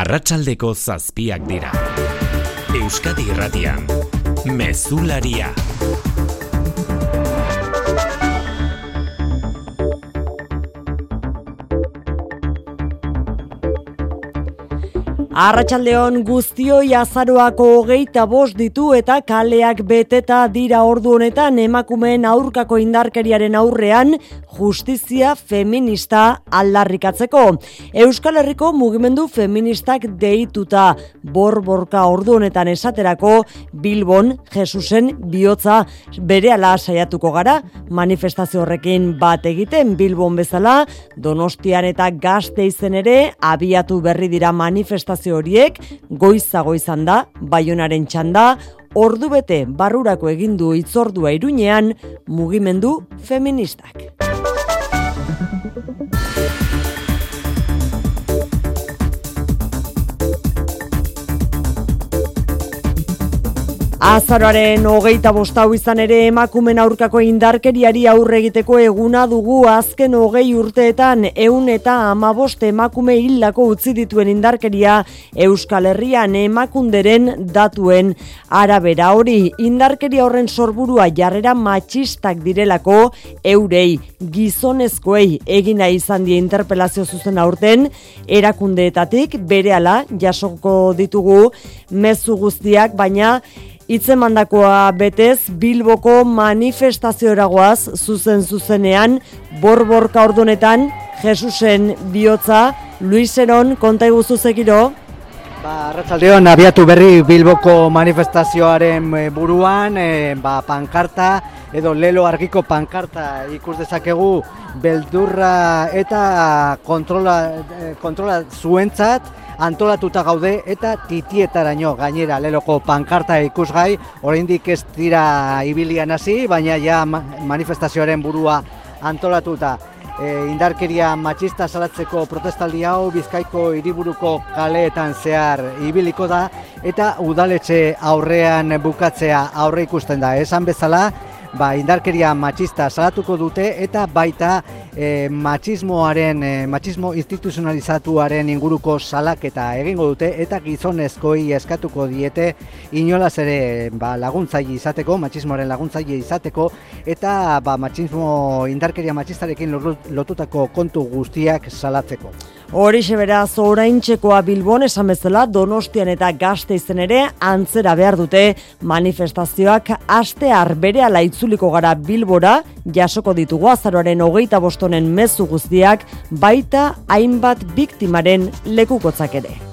Arratsaldeko zazpiak dira. Euskadi Irratian, Mezularia. Arratxaldeon guztioi azaroako hogeita bost ditu eta kaleak beteta dira ordu honetan emakumeen aurkako indarkeriaren aurrean justizia feminista aldarrikatzeko. Euskal Herriko mugimendu feministak deituta borborka ordu honetan esaterako Bilbon Jesusen bihotza bere ala saiatuko gara manifestazio horrekin bat egiten Bilbon bezala Donostian eta gazte izen ere abiatu berri dira manifestazio horiek goizago izan da, baionaren txanda, ordu bete barrurako egindu itzordua iruñean mugimendu feministak. Azaroaren hogeita bostau izan ere emakumen aurkako indarkeriari aurre egiteko eguna dugu azken hogei urteetan eun eta amabost emakume hildako utzi dituen indarkeria Euskal Herrian emakunderen datuen arabera. Hori indarkeria horren sorburua jarrera matxistak direlako eurei gizonezkoei egina izan die interpelazio zuzen aurten. Erakundeetatik berehala jasoko ditugu mezu guztiak baina Itzemandakoa betez Bilboko manifestazioragoaz zuzen zuzenean borborka ordunetan Jesusen bihotza Luiseron konta iguzu zekiro. Ba, Arratzaldeon, abiatu berri Bilboko manifestazioaren eh, buruan, e, ba, pankarta edo lelo argiko pankarta ikus dezakegu beldurra eta kontrola, eh, kontrola zuentzat, antolatuta gaude eta titietaraino gainera leloko pankarta ikusgai, oraindik ez dira ibilian hasi, baina ja manifestazioaren burua antolatuta. E, indarkeria matxista salatzeko protestaldi hau Bizkaiko hiriburuko kaleetan zehar ibiliko da eta udaletxe aurrean bukatzea aurre ikusten da. Esan bezala, ba, indarkeria matxista salatuko dute eta baita e, matxismoaren, e, matxismo instituzionalizatuaren inguruko salaketa egingo dute eta gizonezkoi eskatuko diete inolaz ere ba, laguntzaile izateko, matxismoaren laguntzaile izateko eta ba, matxismo indarkeria matxistarekin lotutako kontu guztiak salatzeko. Horixe beraz oraintzekoa Bilbon esan bezala Donostian eta Gazte izen ere antzera behar dute manifestazioak astear berehala itzuliko gara Bilbora jasoko ditugu azaroaren hogeita bostonen mezu guztiak baita hainbat biktimaren lekukotzak ere.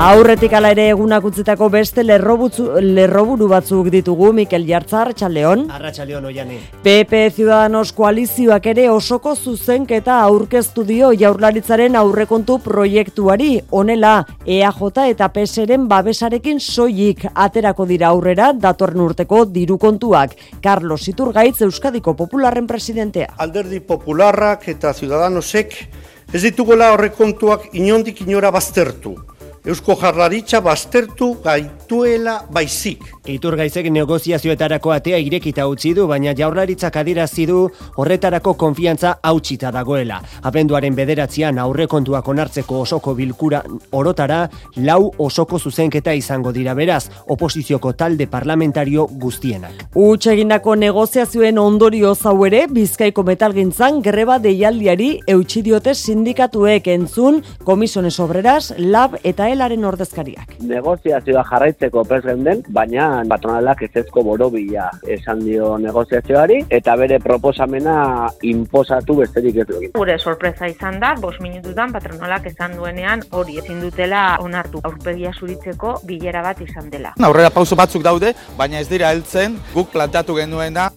Aurretik ala ere egunak utzitako beste lerroburu batzuk ditugu Mikel Jartzar, Arratxaldeon. Arratxaldeon, oiane. PP Ciudadanos koalizioak ere osoko zuzenketa aurkeztu dio jaurlaritzaren aurrekontu proiektuari. Honela, EAJ eta PSren babesarekin soilik aterako dira aurrera datorren urteko diru kontuak. Carlos Iturgaitz Euskadiko Popularren presidentea. Alderdi Popularrak eta Ciudadanosek ez ditugola aurrekontuak inondik inora baztertu. Eusko jarraritza baztertu gaituela baizik. Iturgaizek negoziazioetarako atea irekita utzi du, baina jaurlaritzak adirazi du horretarako konfiantza hautsita dagoela. Abenduaren bederatzean aurrekontuak onartzeko osoko bilkura orotara, lau osoko zuzenketa izango dira beraz, oposizioko talde parlamentario guztienak. Uts egindako negoziazioen ondorio zau ere, Bizkaiko metalgintzan greba deialdiari eutsi diote sindikatuek entzun, komisones obreras, lab eta elaren ordezkariak. Negoziazioa jarraitzeko prez den, baina patronalak ezezko borobila esan dio negoziazioari, eta bere proposamena inposatu besterik ez dugu. Gure sorpresa izan da, bos minututan patronalak esan duenean hori ezin dutela onartu aurpegia zuritzeko bilera bat izan dela. Aurrera pauso batzuk daude, baina ez dira heltzen guk plantatu genuena.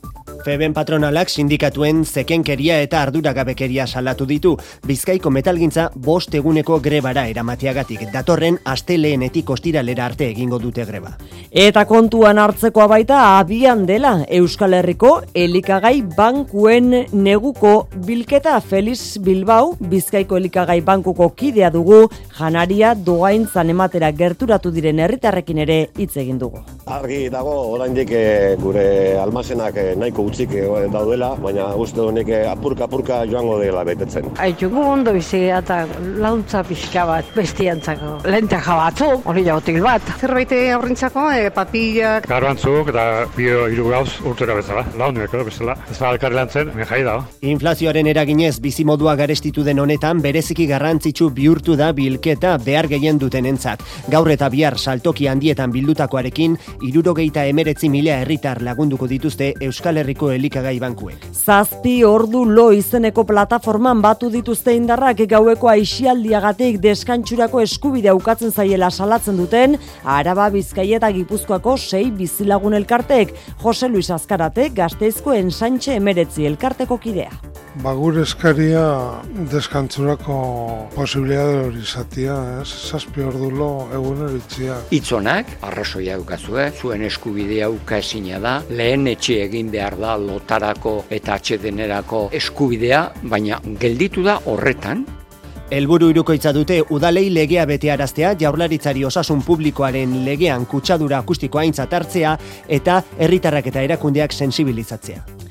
Feben patronalak sindikatuen zekenkeria eta arduragabekeria salatu ditu. Bizkaiko metalgintza bost eguneko grebara eramateagatik. Datorren asteleenetik ostiralera arte egingo dute greba. Eta kontuan hartzekoa baita abian dela Euskal Herriko elikagai bankuen neguko bilketa Feliz Bilbao Bizkaiko elikagai bankuko kidea dugu janaria doaintzan ematera gerturatu diren herritarrekin ere hitz egin dugu. Argi dago oraindik eh, gure almazenak eh, nahiko utzik eh, daudela, baina uste honek apurka-apurka joango dela betetzen. Aitxuko ondo bizi eta launtza pixka bat bestiantzako. Lenteja batzuk, hori jautil bat. Zerbait aurrintzako, e, papillak. Garbantzuk eta bio hiru gauz urtera bezala, launuek edo bezala. Ez da alkarri lantzen, jai da. Inflazioaren eraginez bizimodua garestitu den honetan bereziki garrantzitsu bihurtu da bilketa behar gehien duten entzat. Gaur eta bihar saltoki handietan bildutakoarekin, irurogeita emeretzi mila herritar lagunduko dituzte Euskal Herriko elikagai bankuek. Zazpi ordu lo izeneko plataforman batu dituzte indarrak gaueko aixialdiagatik deskantxurako eskubidea ukatzen zaiela salatzen duten, Araba Bizkaia eta Gipuzkoako sei bizilagun elkartek, Jose Luis Azkarate, gazteizko ensantxe emeretzi elkarteko kidea. Bagur eskaria deskantzurako posibilidade hori izatia, ez? Zazpi ordulo egun eritzia. Itzonak, arrazoia dukazue, zuen eskubidea uka da, lehen etxe egin behar da lotarako eta atxedenerako eskubidea, baina gelditu da horretan, Elburu irukoitza dute udalei legea betearaztea, jaurlaritzari osasun publikoaren legean kutsadura akustikoa aintzat hartzea eta herritarrak eta erakundeak sensibilizatzea.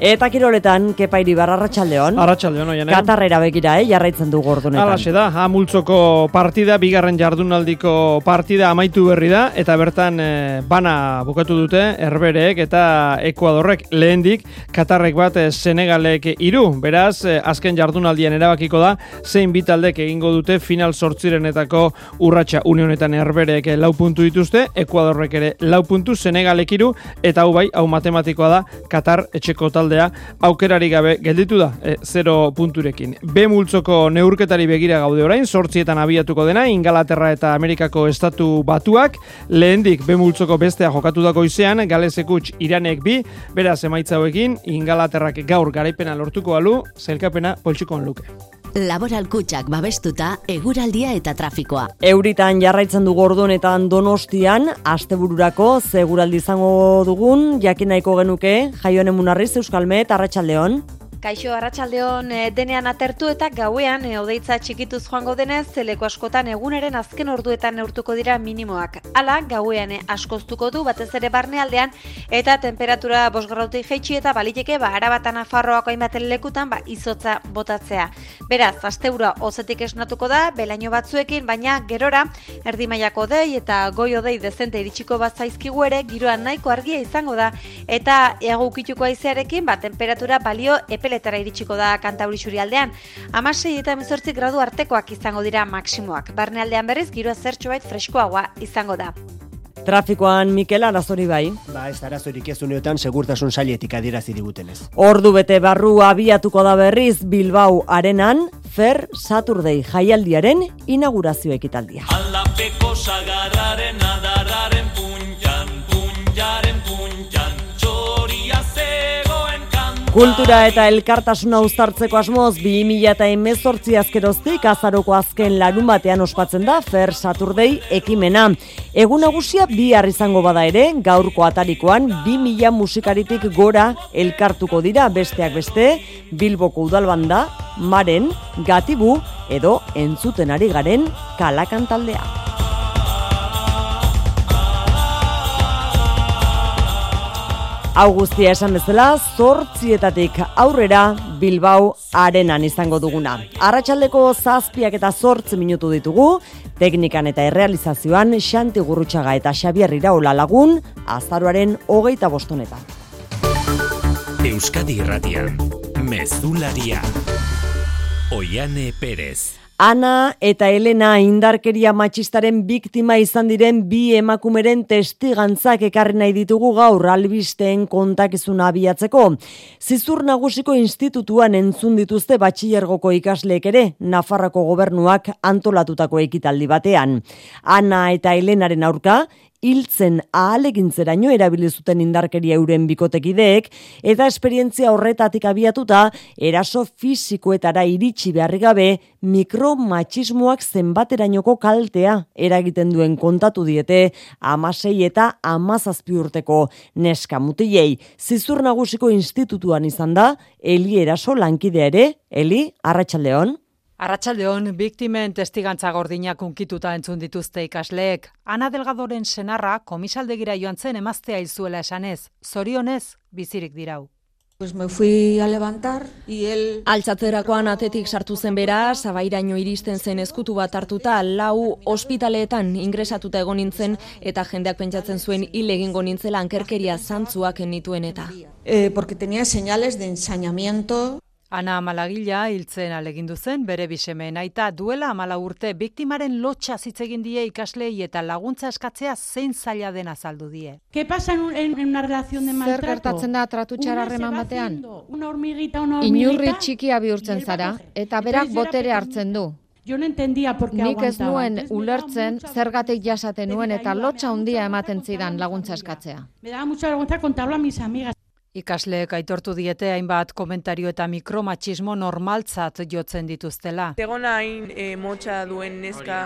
Eta kiroletan, kepairi barra arratxaldeon. Arratxaldeon, oianen. Katarrera begira, eh, jarraitzen du gordunetan. Alaxe da, amultzoko partida, bigarren jardunaldiko partida amaitu berri da, eta bertan eh, bana bukatu dute, herbereek eta Ekuadorrek lehendik, Katarrek bat eh, Senegalek iru. Beraz, eh, azken jardunaldian erabakiko da, zein bitaldek egingo dute final sortzirenetako urratsa unionetan herbereek lau puntu dituzte, Ekuadorrek ere lau puntu, Senegalek iru, eta hau bai, hau matematikoa da, Katar etxeko talde taldea aukerari gabe gelditu da e, 0 punturekin. B multzoko neurketari begira gaude orain, sortzietan abiatuko dena, Ingalaterra eta Amerikako estatu batuak, lehendik B multzoko bestea jokatu dako izean, Galezekuts iranek bi, beraz emaitza hauekin, Ingalaterrak gaur garaipena lortuko alu, zelkapena poltsikoan luke. Laboral kutsak babestuta, eguraldia eta trafikoa. Euritan jarraitzen du gordonetan donostian, astebururako seguraldi izango dugun, jakin nahiko genuke, jaioen emunarriz Euskalmet, Arratxaldeon. Kaixo arratsaldeon e, denean atertu eta gauean e, odeitza txikituz joango denez zeleko askotan eguneren azken orduetan neurtuko dira minimoak. Hala, gauean e, askoztuko du batez ere barnealdean eta temperatura bosgarrautik jeitsi eta baliteke ba arabatan afarroako hainbaten lekutan ba izotza botatzea. Beraz, asteura ozetik esnatuko da, belaino batzuekin, baina gerora erdi mailako dei eta goi odei dezente iritsiko bat zaizkigu ere giroan nahiko argia izango da eta egukituko aizearekin ba temperatura balio epe epeletara iritsiko da kantauri aldean. Amasei eta emezortzik gradu artekoak izango dira maksimoak. Barnealdean berriz, giroa zertxo bait freskoagoa izango da. Trafikoan Mikel Arazori bai. Ba, ez arazorik ez uneotan segurtasun sailetik adirazi digutenez. Ordu bete barru abiatuko da berriz Bilbao arenan, Fer Saturday jaialdiaren inaugurazio ekitaldia. Alapeko sagarraren Kultura eta elkartasuna uztartzeko asmoz 2000 eta emezortzi azkeroztik azaroko azken larun batean ospatzen da Fer Saturday ekimena. Egun nagusia bihar izango bada ere, gaurko atarikoan 2000 musikaritik gora elkartuko dira besteak beste, Bilboko udalbanda, Maren, Gatibu edo entzuten ari garen kalakantaldea. Augustia esan bezala, zortzietatik aurrera Bilbao arenan izango duguna. Arratxaldeko zazpiak eta zortz minutu ditugu, teknikan eta errealizazioan Xanti Gurrutxaga eta Xabier Iraola lagun, azaruaren hogeita bostonetan. Euskadi Irratian, Mezularia, Oiane Perez. Ana eta Elena indarkeria matxistaren biktima izan diren bi emakumeren testigantzak ekarri nahi ditugu gaur albisteen kontakizuna abiatzeko. Zizur nagusiko institutuan entzun dituzte batxillergoko ikasleek ere, Nafarrako gobernuak antolatutako ekitaldi batean. Ana eta Elenaren aurka, hiltzen ahalegintzeraino erabili zuten indarkeria euren bikotekideek eta esperientzia horretatik abiatuta eraso fisikoetara iritsi beharri gabe mikromatxismoak zenbaterainoko kaltea eragiten duen kontatu diete amasei eta amazazpi urteko neska mutilei. Zizur nagusiko institutuan izan da, Eli eraso lankidea ere, Eli, arratsaldeon. Arratxaldeon, biktimen testigantza gordinak unkituta entzun dituzte ikasleek. Ana Delgadoren senarra komisaldegira joan zen emaztea izuela esanez. Zorionez, bizirik dirau. Pues me fui a levantar y él... Altzatzerakoan atetik sartu zen bera, sabairaino iristen zen eskutu bat hartuta, lau ospitaleetan ingresatuta egon nintzen, eta jendeak pentsatzen zuen hil egingo nintzela ankerkeria zantzuak nituen eta. Eh, porque tenía señales de ensañamiento. Ana Malagila hiltzen alegindu zen bere bisemeen aita duela amala urte biktimaren lotxa zitzegin die ikaslei eta laguntza eskatzea zein zaila den azaldu die. ¿Qué pasa en, en, en una relación de maltrato? Zer gertatzen da tratu txararreman batean? Una hormiguita, una hormiguita. Inurri txikia bihurtzen zara eta berak botere hartzen du. Yo no entendía por qué Nik ez nuen ulertzen zergatik jasaten nuen eta lotxa handia ematen zidan laguntza eskatzea. Me daba mucha vergüenza contarlo a mis amigas. Ikasleek aitortu diete hainbat komentario eta mikromatxismo normaltzat jotzen dituztela. Tegona hain e, motxa duen neska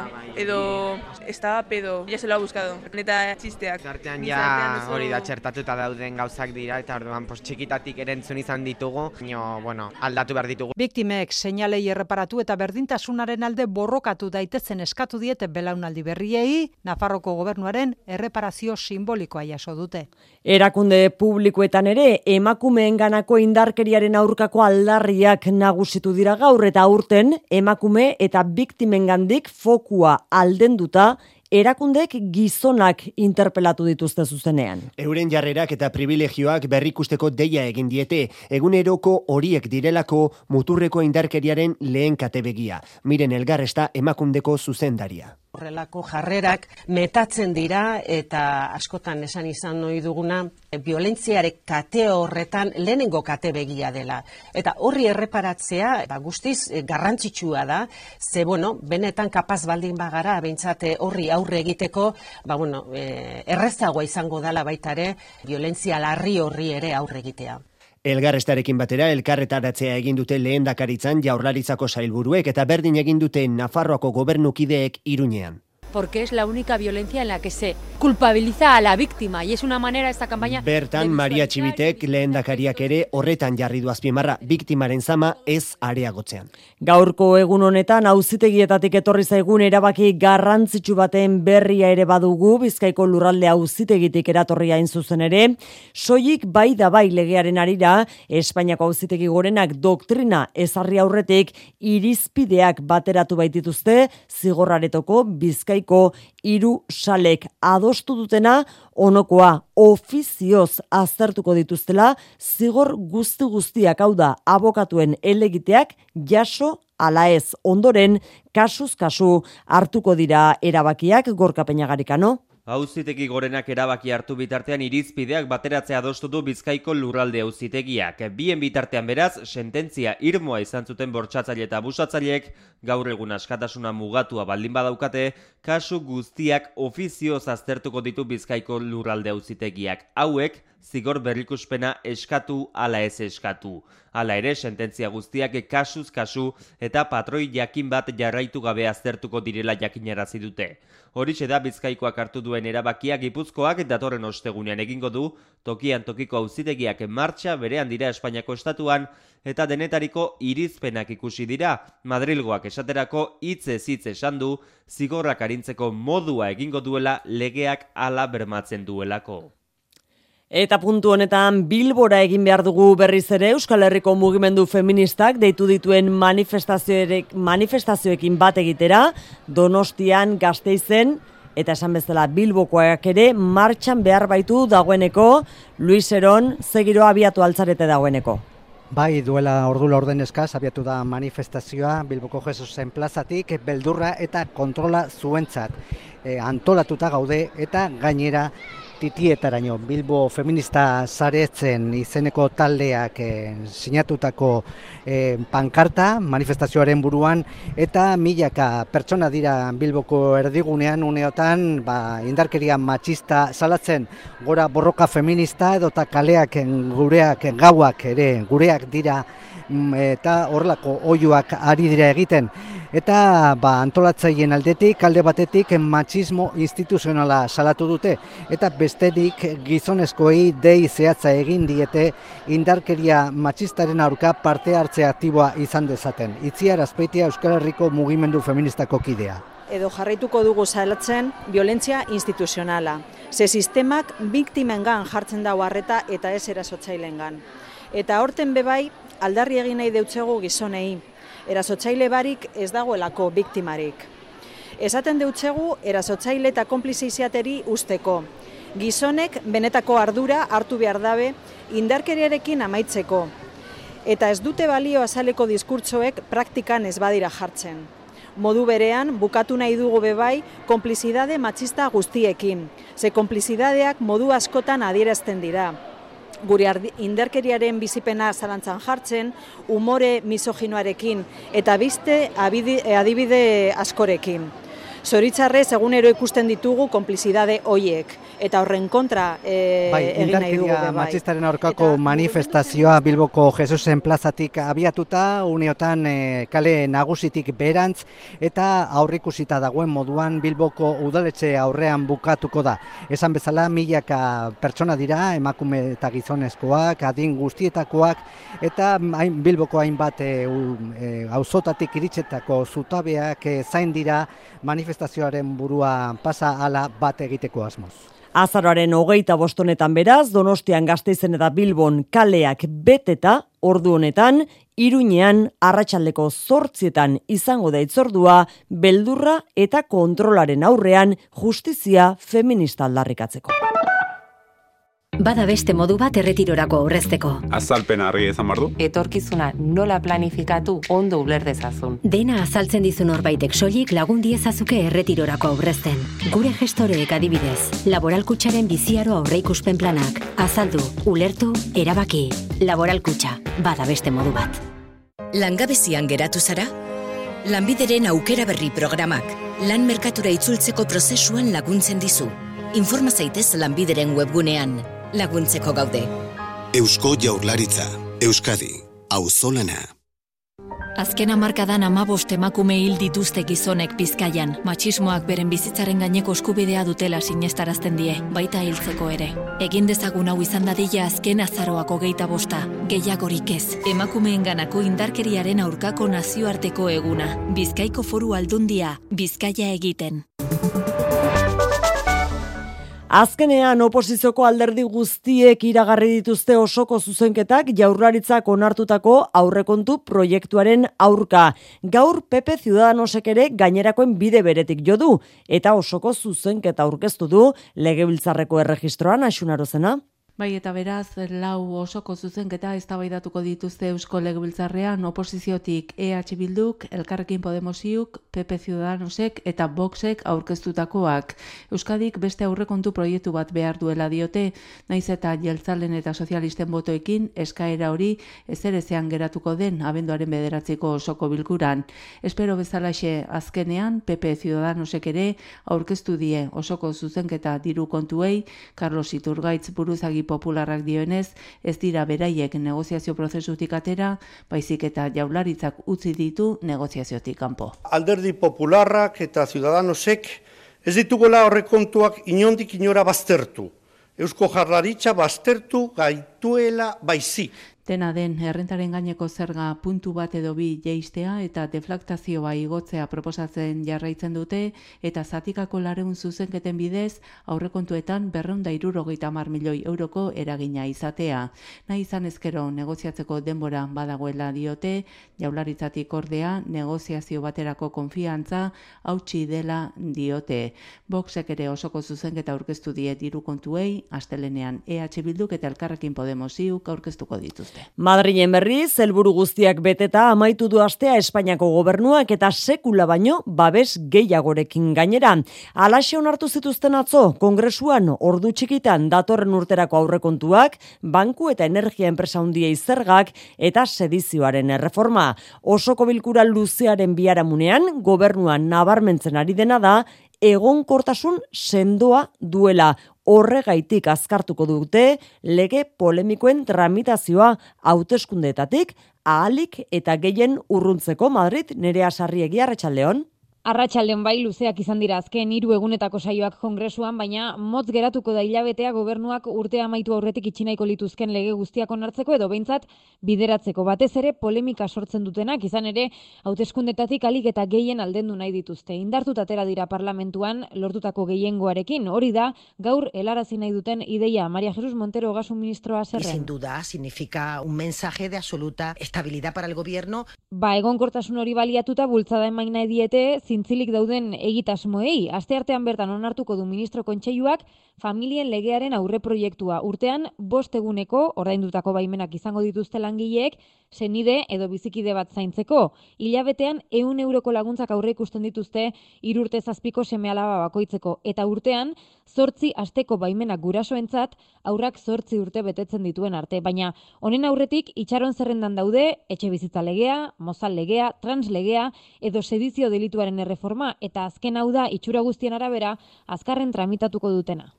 edo estaba pedo, ya se lo ha buscado. Neta txisteak. Zartean ja hori da txertatuta dauden gauzak dira eta orduan pos, txikitatik erentzun izan ditugu, nio, bueno, aldatu behar ditugu. Biktimek seinalei erreparatu eta berdintasunaren alde borrokatu daitezen eskatu diete belaunaldi berriei, Nafarroko gobernuaren erreparazio simbolikoa jaso dute. Erakunde publikoetan ere emakumeen ganako indarkeriaren aurkako aldarriak nagusitu dira gaur eta aurten emakume eta biktimengandik fokua aldenduta erakundek gizonak interpelatu dituzte zuzenean. Euren jarrerak eta privilegioak berrikusteko deia egin diete, eguneroko horiek direlako muturreko indarkeriaren lehen katebegia. Miren elgarresta emakundeko zuzendaria horrelako jarrerak metatzen dira eta askotan esan izan noi duguna violentziarek kate horretan lehenengo kate begia dela. Eta horri erreparatzea ba, guztiz garrantzitsua da, ze bueno, benetan kapaz baldin bagara, behintzate horri aurre egiteko, ba, bueno, e, errezagoa izango dela baitare, violentzia larri horri ere aurre egitea. Elgarrestarekin batera elkarretaratzea egin dute lehendakaritzan jaurlaritzako sailburuek eta berdin egin dute Nafarroako gobernukideek Iruñean. Porque es la única violencia en la que se culpabiliza a la víctima y es una manera esta campaña Bertan Maria Txibitek lehendakariak ere horretan jarri du azpimarra biktimaren zama ez areagotzean. Gaurko egun honetan auzitegietatik etorri zaigun erabaki garrantzitsu baten berria ere badugu Bizkaiko lurralde auzitegitik eratorria hain zuzen ere soilik bai da bai legearen arira Espainiako auzitegi gorenak doktrina ezarri aurretik irizpideak bateratu baitituzte zigorraretoko Bizkaiko hiru salek adostu dutena onokoa ofizioz aztertuko dituztela zigor guzti guztiak hau da abokatuen elegiteak jaso ala ez. Ondoren kasuz kasu hartuko dira erabakiak gorka peñagarikano Auzitegi gorenak erabaki hartu bitartean irizpideak bateratzea adostu du Bizkaiko lurralde auzitegiak. Bien bitartean beraz, sententzia irmoa izan zuten bortsatzaile eta busatzaileek gaur egun askatasuna mugatua baldin badaukate, kasu guztiak ofizioz aztertuko ditu Bizkaiko lurralde auzitegiak. Hauek zigor berrikuspena eskatu ala ez eskatu. Hala ere, sententzia guztiak kasuz kasu eta patroi jakin bat jarraitu gabe aztertuko direla jakinarazi dute. Horixe da Bizkaikoak hartu duen erabakiak Gipuzkoak datorren ostegunean egingo du, tokian tokiko auzitegiak martxa berean dira Espainiako estatuan eta denetariko irizpenak ikusi dira. Madrilgoak esaterako hitze hitz esan du zigorrak arintzeko modua egingo duela legeak hala bermatzen duelako. Eta puntu honetan Bilbora egin behar dugu berriz ere Euskal Herriko mugimendu feministak deitu dituen manifestazioekin bat egitera Donostian Gasteizen eta esan bezala Bilbokoak ere martxan behar baitu dagoeneko Luis Eron zegiro abiatu altzarete dagoeneko. Bai, duela ordula orden eskaz, abiatu da manifestazioa Bilboko Jesusen plazatik, beldurra eta kontrola zuentzat. E, antolatuta gaude eta gainera titietaraino Bilbo feminista zaretzen izeneko taldeak eh, sinatutako eh, pankarta manifestazioaren buruan eta milaka pertsona dira Bilboko erdigunean uneotan ba, indarkeria matxista salatzen gora borroka feminista edota kaleak gureak gauak ere gureak dira eta horrelako oioak ari dira egiten eta ba, antolatzaien aldetik, alde batetik matxismo instituzionala salatu dute, eta bestetik gizonezkoei dei zehatza egin diete indarkeria matxistaren aurka parte hartze aktiboa izan dezaten. Itziar azpeitia Euskal Herriko mugimendu feministako kidea. Edo jarraituko dugu salatzen violentzia instituzionala. Ze sistemak biktimengan jartzen dago harreta eta ez erasotzailengan Eta horten bebai, aldarri egin nahi deutzegu gizonei. Erasotzaile barik ez dagoelako biktimarik. Esaten deutzegu erasotzaile eta konplize iziateri usteko. Gizonek benetako ardura hartu behar dabe indarkeriarekin amaitzeko. Eta ez dute balio azaleko diskurtsoek praktikan ez badira jartzen. Modu berean, bukatu nahi dugu bebai, konplizidade matxista guztiekin. Ze konplizidadeak modu askotan adierazten dira. Gure indarkeriaren bizipena zalantzan jartzen, umore misoginoarekin eta biste adibide askorekin. Zoritzarrez, egunero ikusten ditugu konplizidade hoiek eta horren kontra e, bai, egin nahi dugu. Bai, matxistaren aurkako manifestazioa Bilboko Jesusen plazatik abiatuta, uneotan e, kale nagusitik berantz, eta aurrikusita dagoen moduan Bilboko udaletxe aurrean bukatuko da. Esan bezala, milaka pertsona dira, emakume eta gizonezkoak, adin guztietakoak, eta hain, Bilboko hainbat e, e, auzotatik iritsetako zutabeak e, zain dira manifestazioaren burua pasa ala bat egiteko asmoz. Azaroaren hogeita bostonetan beraz, Donostian gazteizen eta Bilbon kaleak beteta, ordu honetan, Iruñean arratsaldeko zortzietan izango da itzordua, beldurra eta kontrolaren aurrean justizia feminista aldarrikatzeko. Bada beste modu bat erretirorako aurrezteko. Azalpen argi ezan bardu. Etorkizuna nola planifikatu ondo uler dezazun. Dena azaltzen dizun horbaitek soilik lagun diezazuke erretirorako aurrezten. Gure gestoreek adibidez, laboralkutsaren biziaro aurreikuspen planak. Azaldu, ulertu, erabaki. Laboralkutxa, bada beste modu bat. Langabezian geratu zara? Lanbideren aukera berri programak, lan merkatura itzultzeko prozesuan laguntzen dizu. Informa zaitez lanbideren webgunean laguntzeko gaude. Eusko Jaurlaritza, Euskadi, Auzolana. Azken hamarkadan amabost emakume hil dituzte gizonek Bizkaian, matxismoak beren bizitzaren gaineko eskubidea dutela sinestarazten die, baita hiltzeko ere. Egin dezagun hau izan dadila azken azaroako geita bosta, gehiagorik ez. Emakumeenganako indarkeriaren aurkako nazioarteko eguna, Bizkaiko foru aldundia, Bizkaia egiten. Azkenean oposizioko alderdi guztiek iragarri dituzte osoko zuzenketak jaurlaritzak onartutako aurrekontu proiektuaren aurka. Gaur Pepe Ciudadanosek ere gainerakoen bide beretik jo du eta osoko zuzenketa aurkeztu du legebiltzarreko erregistroan asunarozena. Bai, eta beraz, lau osoko zuzenketa eztabaidatuko dituzte Eusko Legebiltzarrean oposiziotik EH Bilduk, Elkarrekin Podemosiuk, PP Ciudadanosek eta Voxek aurkeztutakoak. Euskadik beste aurrekontu proiektu bat behar duela diote, naiz eta jeltzalen eta sozialisten botoekin eskaera hori ezerezean geratuko den abenduaren bederatzeko osoko bilkuran. Espero bezalaxe azkenean, PP Ciudadanosek ere aurkeztu die osoko zuzenketa diru kontuei, Carlos Iturgaitz buruzagi popularrak dioenez, ez dira beraiek negoziazio prozesutik atera, baizik eta jaularitzak utzi ditu negoziaziotik kanpo. Alderdi popularrak eta ciudadanosek ez ditugola horrekontuak inondik inora baztertu. Eusko jarlaritza baztertu gaituela baizik. Dena den, errentaren gaineko zerga puntu bat edo bi jeistea eta deflaktazioa igotzea proposatzen jarraitzen dute eta zatikako lareun zuzenketen bidez aurrekontuetan berreunda irurogeita mar milioi euroko eragina izatea. Nahi izan ezkero negoziatzeko denbora badagoela diote, jaularitzatik ordea negoziazio baterako konfiantza hautsi dela diote. Boxek ere osoko zuzenketa aurkeztu die diru kontuei, astelenean EH Bilduk eta Elkarrekin Podemosiuk aurkeztuko dituzte. Madrilen berri, zelburu guztiak beteta amaitu du astea Espainiako gobernuak eta sekula baino babes gehiagorekin gainera. Alaxe onartu zituzten atzo, kongresuan ordu txikitan datorren urterako aurrekontuak, banku eta energia enpresa hundiei zergak eta sedizioaren erreforma. Osoko bilkura luzearen biaramunean, gobernuan nabarmentzen ari dena da, egonkortasun sendoa duela horregaitik azkartuko dute lege polemikoen tramitazioa hauteskundetatik ahalik eta gehien urruntzeko Madrid nerea sarriegi arratsaldeon Arratxalden bai luzeak izan dira azken hiru egunetako saioak kongresuan, baina motz geratuko da hilabetea gobernuak urtea amaitu aurretik itxinaiko lituzken lege guztiak onartzeko edo behintzat bideratzeko. Batez ere polemika sortzen dutenak, izan ere hauteskundetatik alik eta gehien aldendu nahi dituzte. Indartut atera dira parlamentuan lortutako gehiengoarekin, hori da gaur helarazi nahi duten ideia. Maria Jesus Montero, gasun ministroa zerren. Sin duda, significa un mensaje de absoluta estabilidad para el gobierno. Ba, egonkortasun hori baliatuta bultzada emain nahi diete, zintzilik dauden egitasmoei. Aste artean bertan onartuko du ministro kontseiluak familien legearen aurre proiektua. Urtean, bost eguneko, ordaindutako baimenak izango dituzte langileek, senide edo bizikide bat zaintzeko. Hilabetean, eun euroko laguntzak aurre ikusten dituzte, irurte zazpiko seme alaba bakoitzeko. Eta urtean, zortzi asteko baimenak gurasoentzat, aurrak zortzi urte betetzen dituen arte. Baina, honen aurretik, itxaron zerrendan daude, etxe bizitza legea, mozal legea, trans legea, edo sedizio delituaren erreforma, eta azken hau da, itxura guztien arabera, azkarren tramitatuko dutena.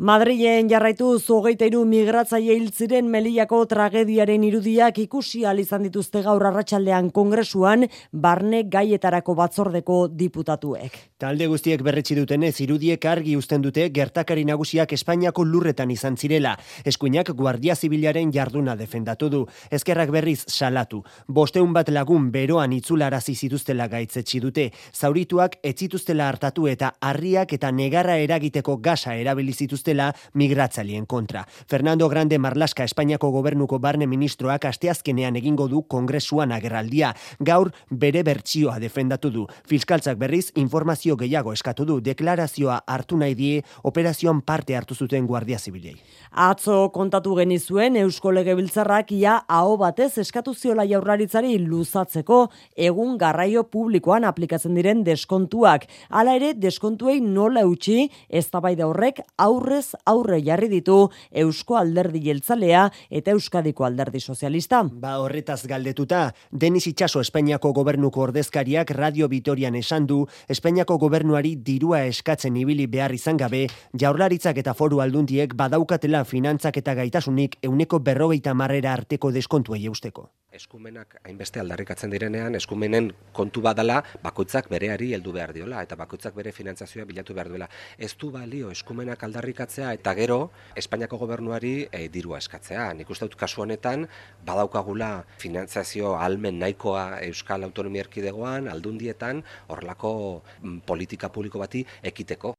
Madrilen jarraitu zogeita iru migratzaile hil ziren Melillako tragediaren irudiak ikusi al izan dituzte gaur arratsaldean kongresuan barne gaietarako batzordeko diputatuek. Talde guztiek berretsi dutenez irudiek argi uzten dute gertakari nagusiak Espainiako lurretan izan zirela. Eskuinak Guardia Zibilaren jarduna defendatu du. Ezkerrak berriz salatu. Bosteun bat lagun beroan itzularazi zituztela gaitzetsi dute. Zaurituak etzituztela hartatu eta harriak eta negarra eragiteko gasa erabili zituztela migratzalien kontra. Fernando Grande Marlaska Espainiako gobernuko barne ministroak asteazkenean egingo du kongresuan agerraldia. Gaur bere bertsioa defendatu du. Fiskaltzak berriz informazio gehiago eskatu du deklarazioa hartu nahi die operazioan parte hartu zuten Guardia Zibilei. Atzo kontatu genizuen Eusko Legebiltzarrak ia aho batez eskatu ziola jaurlaritzari luzatzeko egun garraio publikoan aplikatzen diren deskontuak. Hala ere deskontuei nola utzi eztabaida horrek aurrez aurre jarri ditu Eusko Alderdi Jeltzalea eta Euskadiko Alderdi Sozialista. Ba horretaz galdetuta, Denis Itxaso Espainiako gobernuko ordezkariak Radio Vitorian esan du Espainiako gobernuari dirua eskatzen ibili behar izan gabe, jaurlaritzak eta foru aldundiek badaukatela finantzak eta gaitasunik euneko berrogeita marrera arteko deskontuei eusteko. Eskumenak hainbeste aldarrikatzen direnean, eskumenen kontu badala bakoitzak bereari heldu behar diola eta bakoitzak bere finantzazioa bilatu behar duela. Ez du balio eskumenak aldarrikatzea eta gero Espainiako gobernuari e, dirua eskatzea. Nik uste dut kasu honetan badaukagula finantzazio almen nahikoa Euskal Autonomia Erkidegoan, aldundietan, horrelako mm, politika publiko bati ekiteko.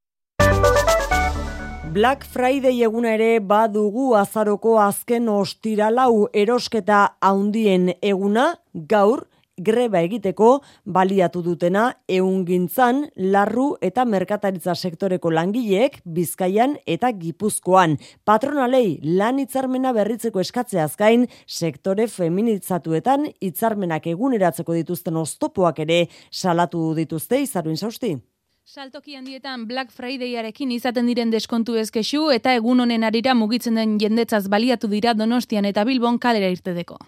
Black Friday eguna ere badugu azaroko azken ostiralau erosketa haundien eguna gaur greba egiteko baliatu dutena eungintzan, larru eta merkataritza sektoreko langileek Bizkaian eta Gipuzkoan. Patronalei lan hitzarmena berritzeko eskatzeaz gain sektore feminitzatuetan hitzarmenak eguneratzeko dituzten oztopoak ere salatu dituzte izaruin sausti. Saltoki handietan Black Fridayarekin izaten diren deskontu ezkexu eta egun honen arira mugitzen den jendetzaz baliatu dira Donostian eta Bilbon kalera irtedeko.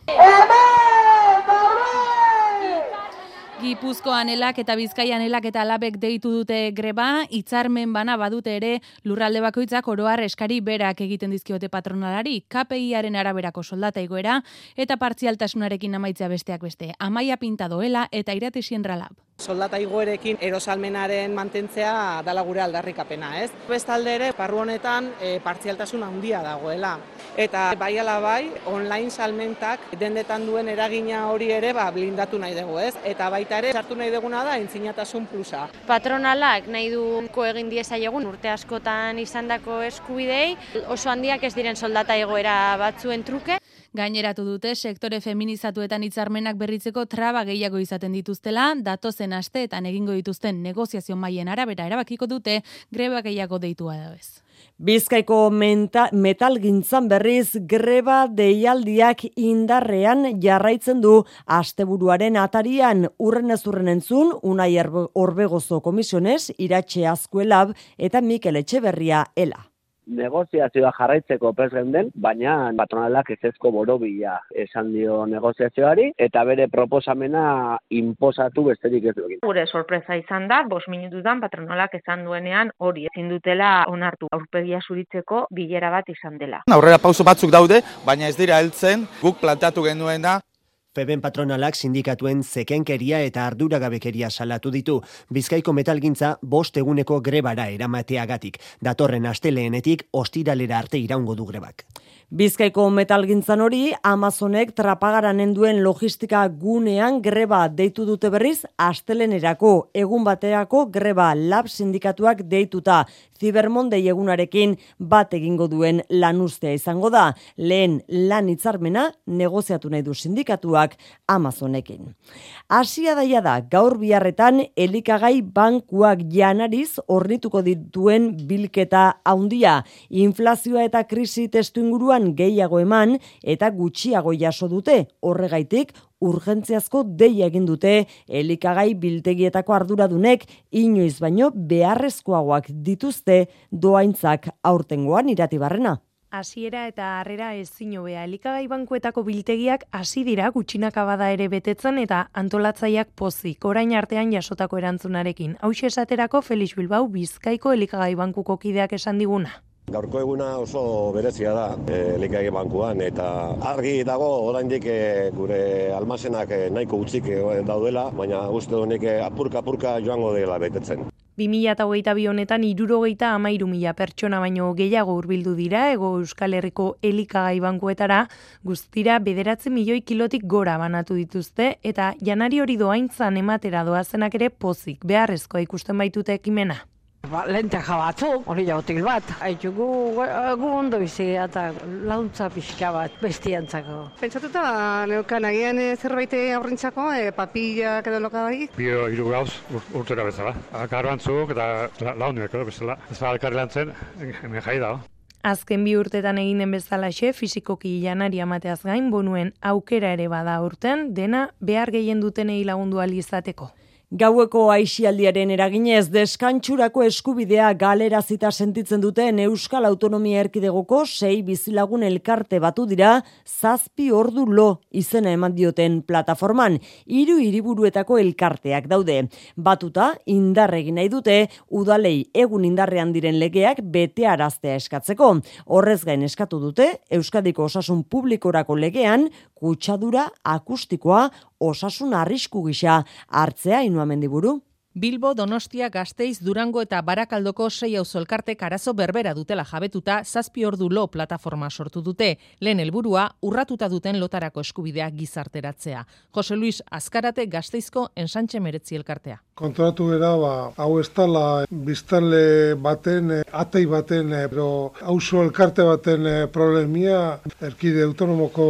Gipuzkoan elak eta Bizkaian elak eta alabek deitu dute greba, hitzarmen bana badute ere lurralde bakoitzak oroar eskari berak egiten dizkiote patronalari, KPIaren araberako soldata igoera eta partzialtasunarekin amaitzea besteak beste. Amaia pinta doela eta irate siendralab. Soldata igoerekin erosalmenaren mantentzea dala gure aldarrikapena, ez? Bestalde ere, parru honetan e, partzialtasun handia dagoela. Eta bai ala bai, online salmentak dendetan duen eragina hori ere ba, blindatu nahi dugu, ez? Eta baita ere, sartu nahi duguna da, entzinatasun plusa. Patronalak nahi duko egin diezaiegun urte askotan izandako eskubidei, oso handiak ez diren soldata egoera batzuen truke. Gaineratu dute sektore feminizatuetan hitzarmenak berritzeko traba gehiago izaten dituztela, datozen asteetan egingo dituzten negoziazio maien arabera erabakiko dute greba gehiago deitua da bez. Bizkaiko menta, metal gintzan berriz greba deialdiak indarrean jarraitzen du asteburuaren atarian. Urren ez urren entzun unai orbegozo komisiones iratxe azkuelab eta Mikel Etxeberria ela negoziazioa jarraitzeko prez den, baina patronalak ezezko borobila esan dio negoziazioari, eta bere proposamena inposatu besterik ez duekin. Gure sorpresa izan da, bos minututan patronalak esan duenean hori ezin dutela onartu aurpegia zuritzeko bilera bat izan dela. Aurrera pauso batzuk daude, baina ez dira heltzen guk planteatu genuena Feben patronalak sindikatuen zekenkeria eta arduragabekeria salatu ditu. Bizkaiko metalgintza bost eguneko grebara eramateagatik. Datorren asteleenetik ostiralera arte iraungo du grebak. Bizkaiko metalgintzan hori, Amazonek trapagaranen duen logistika gunean greba deitu dute berriz, astelenerako. Egun baterako greba lab sindikatuak deituta. Zibermonde egunarekin bat egingo duen lanustea izango da, lehen lan hitzarmena negoziatu nahi du sindikatuak Amazonekin. Asia daia da, gaur biharretan elikagai bankuak janariz ornituko dituen bilketa haundia, inflazioa eta krisi testu inguruan gehiago eman eta gutxiago jaso dute, horregaitik urgentziazko deia egin dute elikagai biltegietako arduradunek inoiz baino beharrezkoagoak dituzte doaintzak aurtengoan iratibarrena. Hasiera eta harrera ezin hobea elikagai bankuetako biltegiak hasi dira gutxinaka bada ere betetzen eta antolatzaileak pozik orain artean jasotako erantzunarekin. Hau esaterako Felix Bilbao Bizkaiko elikagai bankuko kideak esan diguna. Gaurko eguna oso berezia da e, bankuan eta argi dago oraindik e, gure almazenak e, nahiko utzik e, daudela, baina uste honek apurka-apurka joango dela betetzen. 2008 honetan irurogeita amairu mila pertsona baino gehiago hurbildu dira ego Euskal Herriko elikagai bankuetara guztira bederatze milioi kilotik gora banatu dituzte eta janari hori doaintzan ematera doazenak ere pozik beharrezkoa ikusten baitute ekimena. Ba, lenteja batzu, hori jautil bat. Haitu gu, gu ondo bizi eta launtza pixka bat bestiantzako. Pentsatuta, neukan agian eh, zerbait aurrintzako, e, papillak edo loka bai? Bio hiru gauz urtera bezala. Akaro antzuk eta launuek edo bezala. Ez da alkarri lan zen, hemen jai da. Azken bi urtetan egin den bezala xe, fizikoki janari amateaz gain, bonuen aukera ere bada urten, dena behar gehien dutenei lagundu alizateko. Gaueko aixialdiaren eraginez deskantxurako eskubidea galerazita sentitzen duten Euskal Autonomia Erkidegoko sei bizilagun elkarte batu dira zazpi ordu lo izena eman dioten plataforman. Hiru hiriburuetako elkarteak daude. Batuta indarregin nahi dute udalei egun indarrean diren legeak bete araztea eskatzeko. Horrez gain eskatu dute Euskadiko Osasun Publikorako legean kutsadura akustikoa osasun arrisku gisa hartzea inua mendiburu. Bilbo, Donostia, Gasteiz, Durango eta Barakaldoko sei auzolkartek arazo berbera dutela jabetuta zazpi ordu lo plataforma sortu dute. Lehen helburua urratuta duten lotarako eskubidea gizarteratzea. Jose Luis Azkarate Gasteizko ensantxe meretzi elkartea. Kontratu era, ba, hau ez tala biztanle baten, atei baten, pero auzo elkarte baten eh, problemia, erkide autonomoko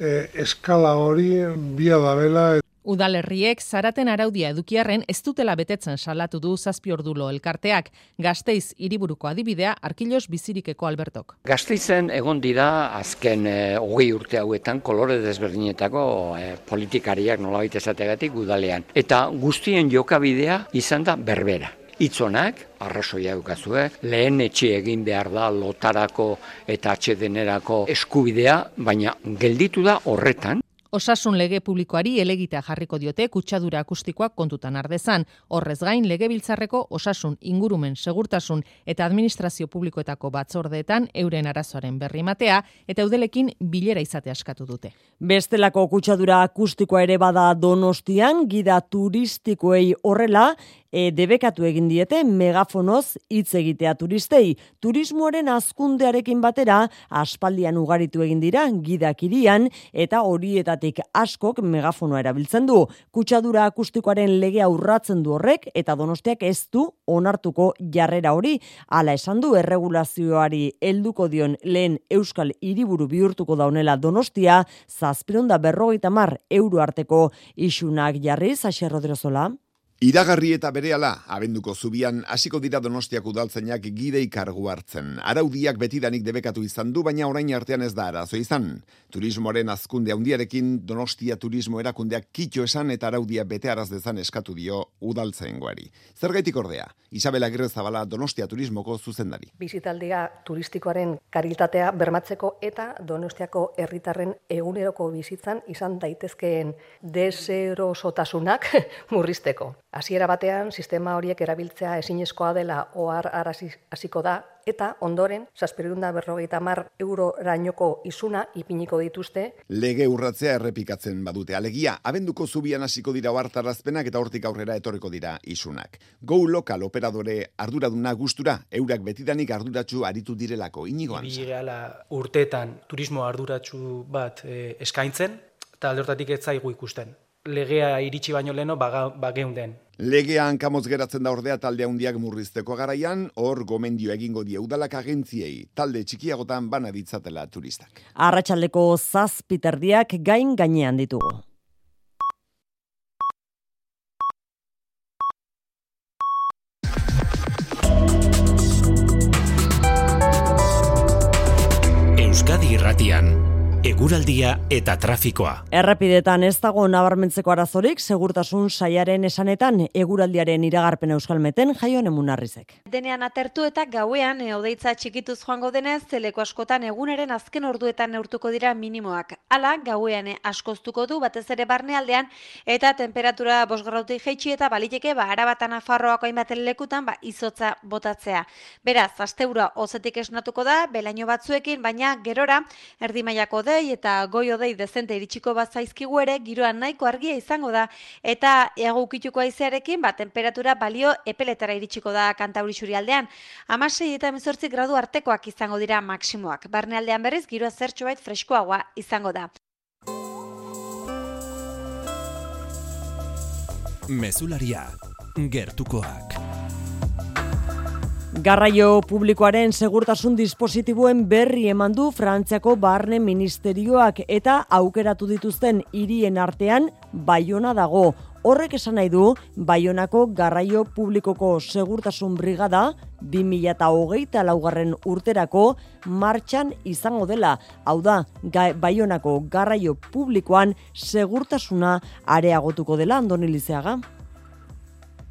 eh, eskala hori, bia da bela. Udalerriek zaraten araudia edukiarren ez dutela betetzen salatu du zazpi ordulo elkarteak. Gasteiz hiriburuko adibidea arkilos bizirikeko Albertok. Gasteizen egon dira azken e, hogei urte hauetan kolore desberdinetako e, politikariak nolabait esategatik udalean. Eta guztien jokabidea izan da berbera. Itzonak, arrazoia eukazue, lehen etxe egin behar da lotarako eta atxedenerako eskubidea, baina gelditu da horretan, Osasun lege publikoari elegita jarriko diote kutsadura akustikoak kontutan ardezan. Horrez gain, legebiltzarreko osasun, ingurumen, segurtasun eta administrazio publikoetako batzordeetan euren arazoaren berri matea eta eudelekin bilera izate askatu dute. Bestelako kutsadura akustikoa ere bada donostian, gida turistikoei horrela, e, debekatu egin diete megafonoz hitz egitea turistei. Turismoaren azkundearekin batera, aspaldian ugaritu egin dira gidakirian eta horietatik askok megafonoa erabiltzen du. Kutsadura akustikoaren legea urratzen du horrek eta donostiak ez du onartuko jarrera hori. Hala esan du erregulazioari helduko dion lehen Euskal Hiriburu bihurtuko daunela donostia, zazpironda berrogeita mar euro arteko isunak jarri, Saxe Rodrozola. Iragarri eta berehala, abenduko zubian, hasiko dira donostiak udaltzainak gidei kargu hartzen. Araudiak betidanik debekatu izan du, baina orain artean ez da arazo izan. Turismoaren azkunde handiarekin donostia turismo erakundeak kitxo esan eta araudia bete araz dezan eskatu dio udaltzaingoari. Zergaitik ordea, Isabela Zabala donostia turismoko zuzendari. Bizitaldia turistikoaren kariltatea bermatzeko eta donostiako herritarren eguneroko bizitzan izan daitezkeen deserosotasunak murrizteko. Hasiera batean sistema horiek erabiltzea ezinezkoa dela ohar hasiko da eta ondoren, saspirunda berrogeita mar euro rainoko isuna ipiniko dituzte. Lege urratzea errepikatzen badute. Alegia, abenduko zubian hasiko dira oartarazpenak eta hortik aurrera etorriko dira isunak. Go lokal operadore arduraduna gustura, eurak betidanik arduratsu aritu direlako, inigoan. Bileala urteetan turismo arduratsu bat e, eskaintzen, eta aldortatik ez zaigu ikusten. Legea iritsi baino leno bageunden. Legea hankamotz geratzen da ordea talde handiak murrizteko garaian, hor gomendio egingo die udalak agentziei, talde txikiagotan bana ditzatela turistak. Arratxaldeko zazpiterdiak gain gainean ditugu. Euskadi Irratian Eguraldia eta trafikoa. Errepidetan ez dago nabarmentzeko arazorik, segurtasun saiaren esanetan eguraldiaren iragarpen euskalmeten jaion emunarrizek. Denean atertu eta gauean eodeitza txikituz joango denez, zeleko askotan eguneren azken orduetan neurtuko dira minimoak. Hala, gauean askoztuko du batez ere barnealdean eta temperatura bosgarrauti jeitsi eta baliteke ba, arabatan afarroako hainbaten lekutan ba, izotza botatzea. Beraz, asteura ozetik esnatuko da, belaino batzuekin, baina gerora, erdi mailako odei eta goi odei dezente iritsiko bat zaizkigu ere, giroan nahiko argia izango da, eta ego ukituko aizearekin, ba, temperatura balio epeletara iritsiko da kantauri aldean. Amasei eta emezortzi gradu artekoak izango dira maksimoak. Barnealdean berriz, giroa zertxo bait freskoagoa izango da. Mesularia, gertukoak. Garraio publikoaren segurtasun dispositiboen berri eman du Frantziako Barne Ministerioak eta aukeratu dituzten hirien artean Baiona dago. Horrek esan nahi du Baionako Garraio Publikoko Segurtasun Brigada 2008 laugarren urterako martxan izango dela. Hau da, Baionako Garraio Publikoan segurtasuna areagotuko dela, Andoni Lizeaga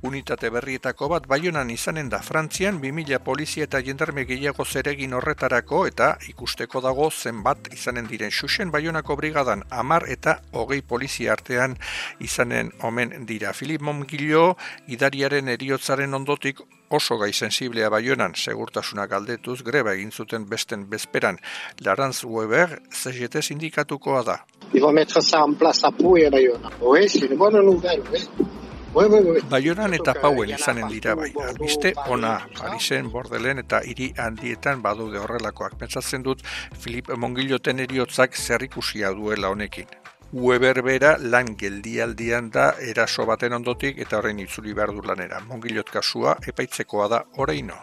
unitate berrietako bat baionan izanen da Frantzian 2000 polizia eta jendarme gehiago zeregin horretarako eta ikusteko dago zenbat izanen diren xuxen baionako brigadan amar eta hogei polizia artean izanen omen dira. Filip Momgilo idariaren eriotzaren ondotik oso gai sensiblea baionan segurtasuna galdetuz greba egin zuten besten bezperan. Larantz Weber, CGT sindikatukoa da. Iba metro za en plaza puia baiona. Oe, sine bona nouvelle, oe. Baionan eta pauen izanen dira bai. Albiste ona Parisen, Bordelen eta hiri handietan badude horrelakoak. Pentsatzen dut Filip Mongiloten eriotzak zerrikusia duela honekin. Weber bera lan geldialdian da eraso baten ondotik eta horrein itzuli behar du lanera. Mongilot kasua epaitzekoa da oraino.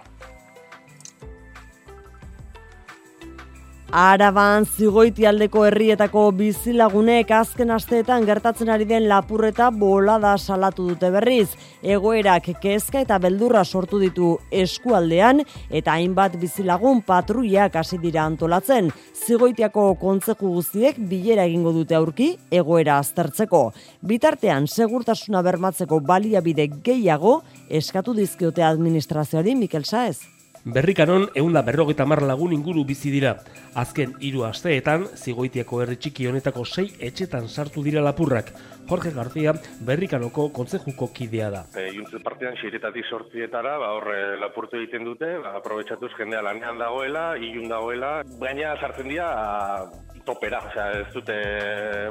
Araban zigoitialdeko herrietako bizilagunek azken asteetan gertatzen ari den lapurreta bolada salatu dute berriz. Egoerak kezka eta beldurra sortu ditu eskualdean eta hainbat bizilagun patruiak hasi dira antolatzen. Zigoitiako kontzeku guztiek bilera egingo dute aurki egoera aztertzeko. Bitartean segurtasuna bermatzeko baliabide gehiago eskatu dizkiote administrazioari Mikel Saez. Berrikanon eunda berrogeta mar lagun inguru bizi dira. Azken hiru asteetan, zigoitiako herri txiki honetako sei etxetan sartu dira lapurrak. Jorge García berrikanoko kontzejuko kidea da. E, Juntzu partidan xiretatik sortzietara, ba, horre lapurtu egiten dute, ba, aprobetsatuz jendea lanean dagoela, ilun dagoela, baina sartzen dira topera, osea, ez dute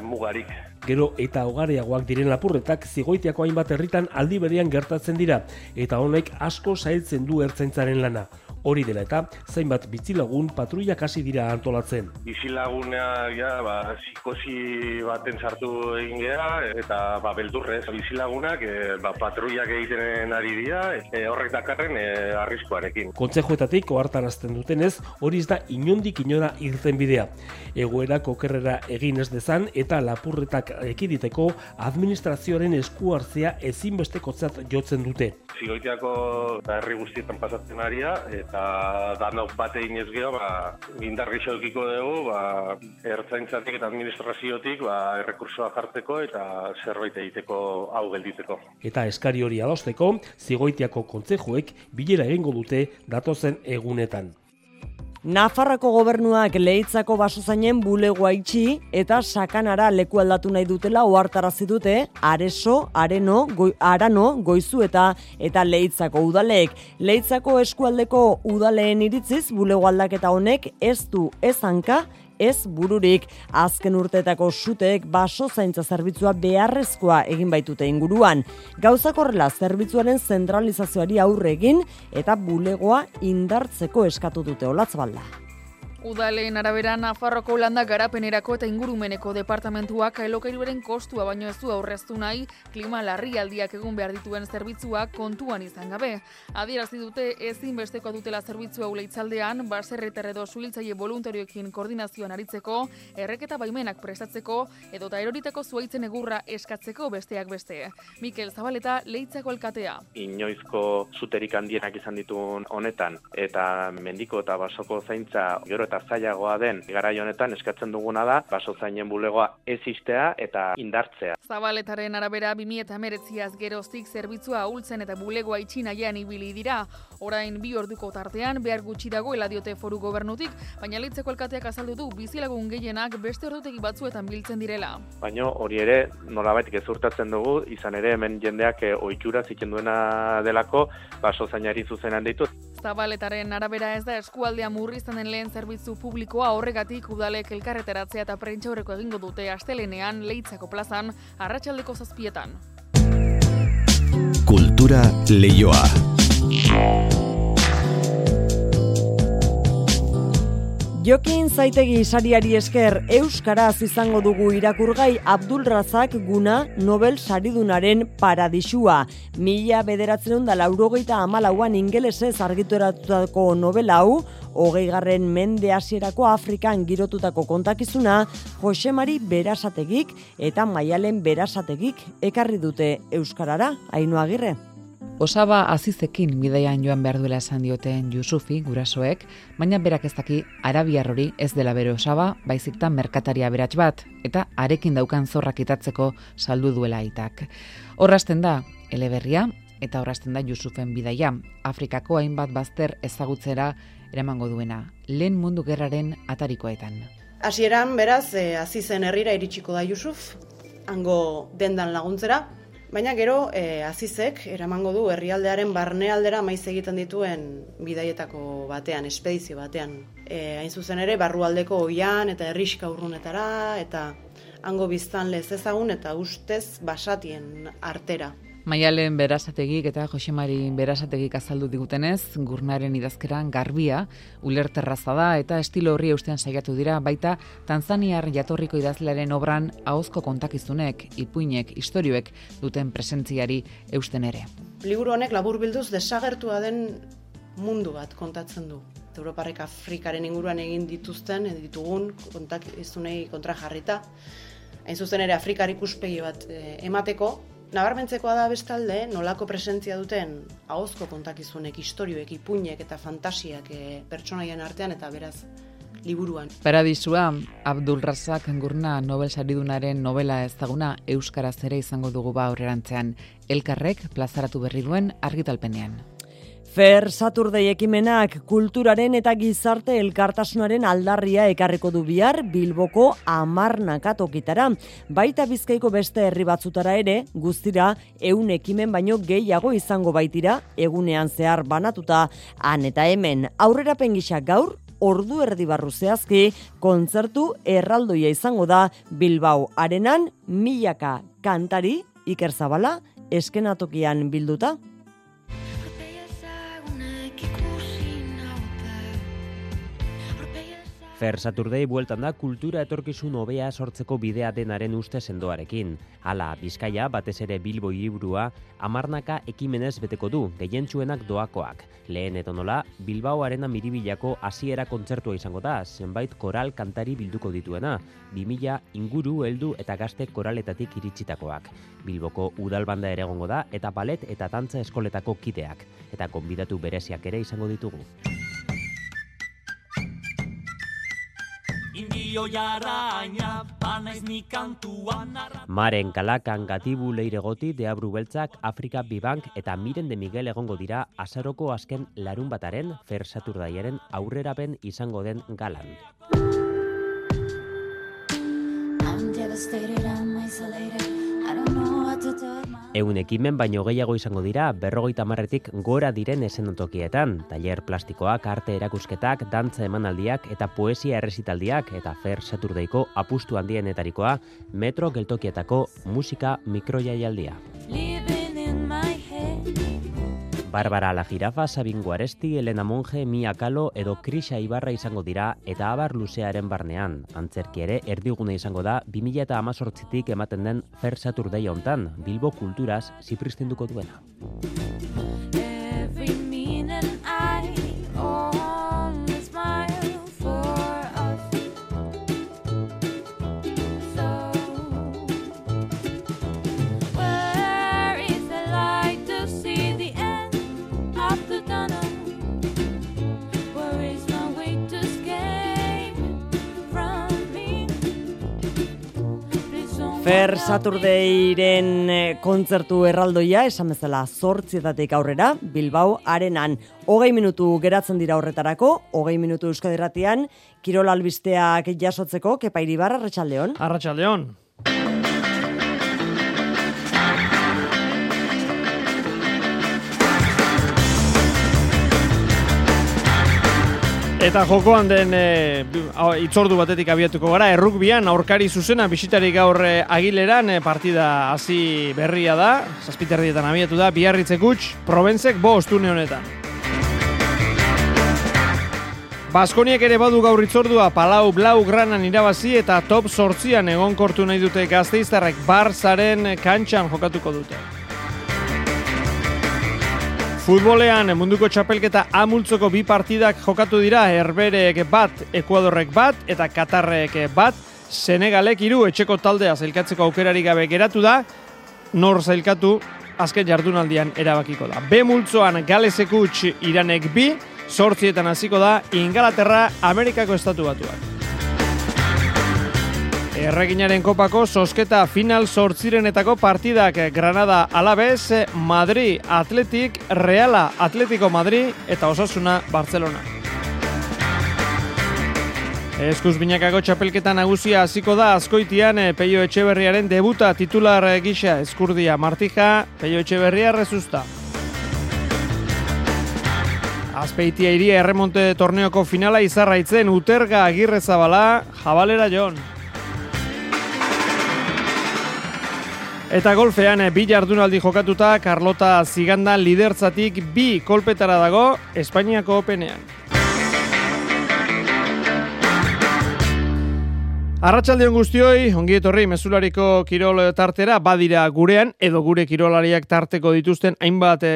mugarik. Gero eta hogareagoak diren lapurretak zigoitiako hainbat herritan aldi berean gertatzen dira, eta honek asko zailtzen du ertzaintzaren lana. Hori dela eta zainbat bitzilagun patruiak hasi dira antolatzen. Bizilagunea ja, ba, psikosi baten sartu egin gea eta ba, beldurrez bizilagunak e, ba, patruiak egiten ari dira e, horrek dakarren e, arriskuarekin. Kontzejoetatik ohartarazten dutenez, hori ez da inondik inora irten bidea. Egoera kokerrera egin ez dezan eta lapurretak ekiditeko administrazioaren esku hartzea ezinbestekotzat jotzen dute. Zigoitiako herri guztietan pasatzen aria, eta danok bate inez geho, ba, indarri dugu, ba, ertzaintzatik eta administraziotik, ba, errekursoa jarteko eta zerbait egiteko hau gelditeko. Eta eskari hori adosteko, zigoitiako kontzejoek bilera egingo dute datozen egunetan. Nafarrako gobernuak lehitzako basozainen bulegoa itxi eta sakanara leku aldatu nahi dutela ohartarazi dute areso, areno, goi, arano, goizu eta eta lehitzako udaleek. Lehitzako eskualdeko udaleen iritziz bulego aldaketa honek ez du ez hanka ez bururik azken urteetako suteek baso zaintza zerbitzua beharrezkoa egin baitute inguruan. Gauzak horrela zerbitzuaren zentralizazioari aurre egin eta bulegoa indartzeko eskatu dute olatzbalda. Udaleen arabera Nafarroko landa garapenerako eta ingurumeneko departamentuak alokairuaren kostua baino ez du aurreztu nahi klima larrialdiak egun behar dituen zerbitzuak kontuan izan gabe. Adierazi dute ezin besteko dutela zerbitzua uleitzaldean, baserreter edo suhiltzaile voluntarioekin koordinazioan aritzeko, erreketa baimenak prestatzeko edo eta eroritako zuaitzen egurra eskatzeko besteak beste. Mikel Zabaleta leitzako alkatea. Inoizko zuterik handienak izan dituen honetan eta mendiko eta basoko zaintza gero eta zailagoa den garai honetan eskatzen duguna da baso zainen bulegoa ez istea eta indartzea. Zabaletaren arabera 2019az geroztik zerbitzua ahultzen eta bulegoa itxi nahian ibili dira. Orain bi orduko tartean behar gutxi dagoela diote foru gobernutik, baina leitzeko alkateak azaldu du bizilagun gehienak beste ordutegi batzuetan biltzen direla. Baina hori ere nolabait gezurtatzen dugu, izan ere hemen jendeak eh, ohitura zitzen duena delako baso zainari zuzenan ditu. Zabaletaren arabera ez da eskualdea murrizten den lehen zerbitzu publikoa horregatik udalek elkarreteratzea eta prentxaurreko egingo dute astelenean leitzako plazan arratsaldeko zazpietan. Kultura leioa. Jokin zaitegi sariari esker Euskaraz izango dugu irakurgai Abdul Razak guna Nobel saridunaren paradisua. Mila bederatzen da laurogeita amalauan ingelesez argituratutako novela hau, hogei garren mende hasierako Afrikan girotutako kontakizuna, Josemari berasategik eta Maialen berasategik ekarri dute Euskarara, hainu agirre. Osaba azizekin bidaian joan behar duela esan dioten Jusufi gurasoek, baina berak ez daki arabiar hori ez dela bere osaba, baizikta merkataria beratx bat, eta arekin daukan zorrak itatzeko saldu duela aitak. Horrasten da, eleberria, eta horrasten da Jusufen bidaia, Afrikako hainbat bazter ezagutzera eramango duena, lehen mundu gerraren atarikoetan. Hasieran beraz, e, azizen herrira iritsiko da Jusuf, hango dendan laguntzera, Baina gero, e, azizek, eramango du herrialdearen barnealdera maiz egiten dituen bidaietako batean, espedizio batean. E, hain zuzen ere, barrualdeko oian eta herriska urrunetara, eta hango biztan lez ezagun eta ustez basatien artera. Maialen berasategik eta Josemari berasategik azaldu digutenez, gurnaren idazkeran garbia, ulerterraza da eta estilo horri eustean saiatu dira, baita Tanzaniar jatorriko idazlearen obran ahozko kontakizunek, ipuinek, istorioek duten presentziari eusten ere. Liburu honek labur bilduz desagertua den mundu bat kontatzen du. Europarrek Afrikaren inguruan egin dituzten, ditugun kontakizunei kontra jarrita. Hain zuzen ere Afrikar ikuspegi bat eh, emateko, Nabarmentzekoa da bestalde, nolako presentzia duten ahozko kontakizunek, historioek, ipuinek eta fantasiak e, pertsonaien artean eta beraz liburuan. Paradisua, Abdul Razak Gurna Nobel saridunaren novela ezaguna Euskaraz ere izango dugu ba aurrerantzean. Elkarrek plazaratu berri duen argitalpenean. Fer Saturday ekimenak kulturaren eta gizarte elkartasunaren aldarria ekarriko du bihar Bilboko amarnaka tokitara. Baita bizkaiko beste herri batzutara ere, guztira eun ekimen baino gehiago izango baitira, egunean zehar banatuta, han eta hemen aurrera pengisa gaur, ordu erdi barru zehazki, kontzertu erraldoia izango da Bilbao arenan milaka kantari, Iker Zabala, eskenatokian bilduta. Fer Saturday bueltan da kultura etorkizun hobea sortzeko bidea denaren uste sendoarekin. Hala, Bizkaia, batez ere Bilbo hiriburua, amarnaka ekimenez beteko du, gehientsuenak doakoak. Lehen edo nola, Bilbao arena miribilako hasiera kontzertua izango da, zenbait koral kantari bilduko dituena, 2000 inguru, heldu eta gazte koraletatik iritsitakoak. Bilboko udalbanda ere egongo da, eta balet eta tantza eskoletako kideak. Eta konbidatu bereziak ere izango ditugu. India Maren Kalakan Gatibu Leiregoti Deabru Beltzak Afrika Bibank eta Miren de Miguel egongo dira azaroko azken larun bataren Fer Saturdaiaren aurrerapen izango den galan. Egun ekimen baino gehiago izango dira berrogeita marretik gora diren esenotokietan, taller plastikoak, arte erakusketak, dantza emanaldiak eta poesia errezitaldiak eta fer saturdeiko apustu handienetarikoa metro geltokietako musika mikroiaialdia. Barbara La Jirafa, Sabin Guaresti, Elena Monge, Mia Kalo edo Krisa Ibarra izango dira eta abar luzearen barnean. Antzerki ere erdigune izango da 2000 eta amazortzitik ematen den Fer Saturday hontan, Bilbo Kulturaz zipristinduko duena. Fer Saturdayren eh, kontzertu erraldoia, esan bezala zortzietatik aurrera, Bilbao arenan. Hogei minutu geratzen dira horretarako, hogei minutu euskadiratian, Kirol albisteak jasotzeko, kepairi barra, Arratxaldeon. Arratxaldeon. Eta jokoan den e, itzordu batetik abiatuko gara, errukbian aurkari zuzena bisitari gaur e, agileran e, partida hasi berria da, zazpiterrietan abiatu da, biarritze gutx, provenzek bo ostune honetan. Baskoniek ere badu gaur itzordua palau blau granan irabazi eta top sortzian egon kortu nahi dute gazteiztarrek barzaren kantxan jokatuko dute. Futbolean munduko txapelketa amultzoko bi partidak jokatu dira Herberek bat, Ekuadorrek bat eta Katarrek bat. Senegalek hiru etxeko taldea zailkatzeko aukerari gabe geratu da. Nor zailkatu azken jardunaldian erabakiko da. B multzoan Galesek Iranek bi, sortzietan hasiko da Ingalaterra Amerikako estatu batuak. Erreginaren kopako sosketa final sortzirenetako partidak Granada Alabez, Madrid Atletik, Reala Atletico Madrid eta Osasuna Barcelona. Eskuz binakako txapelketa nagusia hasiko da azkoitian eh, Peio Etxeberriaren debuta titular gisa eskurdia Martija, Peio Etxeberria rezusta. Azpeitia iria erremonte torneoko finala izarraitzen Uterga Agirre Zabala, Jabalera Jon. Eta golfean eh, bi jardunaldi jokatuta Carlota Ziganda lidertzatik bi kolpetara dago Espainiako openean. Arratxaldeon guztioi, ongi etorri mezulariko kirol tartera, badira gurean, edo gure kirolariak tarteko dituzten, hainbat e,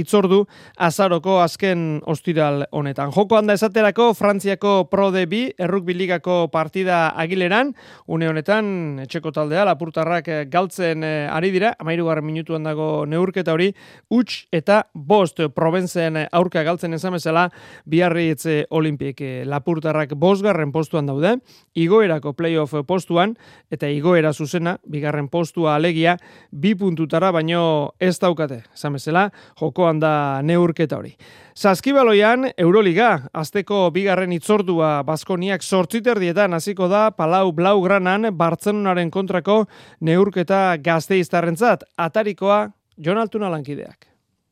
itzordu azaroko azken ostiral honetan. Joko handa esaterako, Frantziako Pro de Bi, errukbiligako partida agileran, une honetan, etxeko taldea, lapurtarrak eh, galtzen eh, ari dira, amairu garren minutuan dago neurketa hori, huts eta bost provenzen aurka galtzen ezamezela, biarri etze olimpik lapurtarrak bosgarren postuan daude, igoerako play playoff postuan, eta igoera zuzena, bigarren postua alegia, bi puntutara baino ez daukate. Zamezela, jokoan da neurketa hori. Zaskibaloian, Euroliga, azteko bigarren itzordua Baskoniak sortziterdietan hasiko da Palau Blaugranan Bartzenonaren kontrako neurketa gazteiztarrentzat. Atarikoa, Jon Altuna lankideak.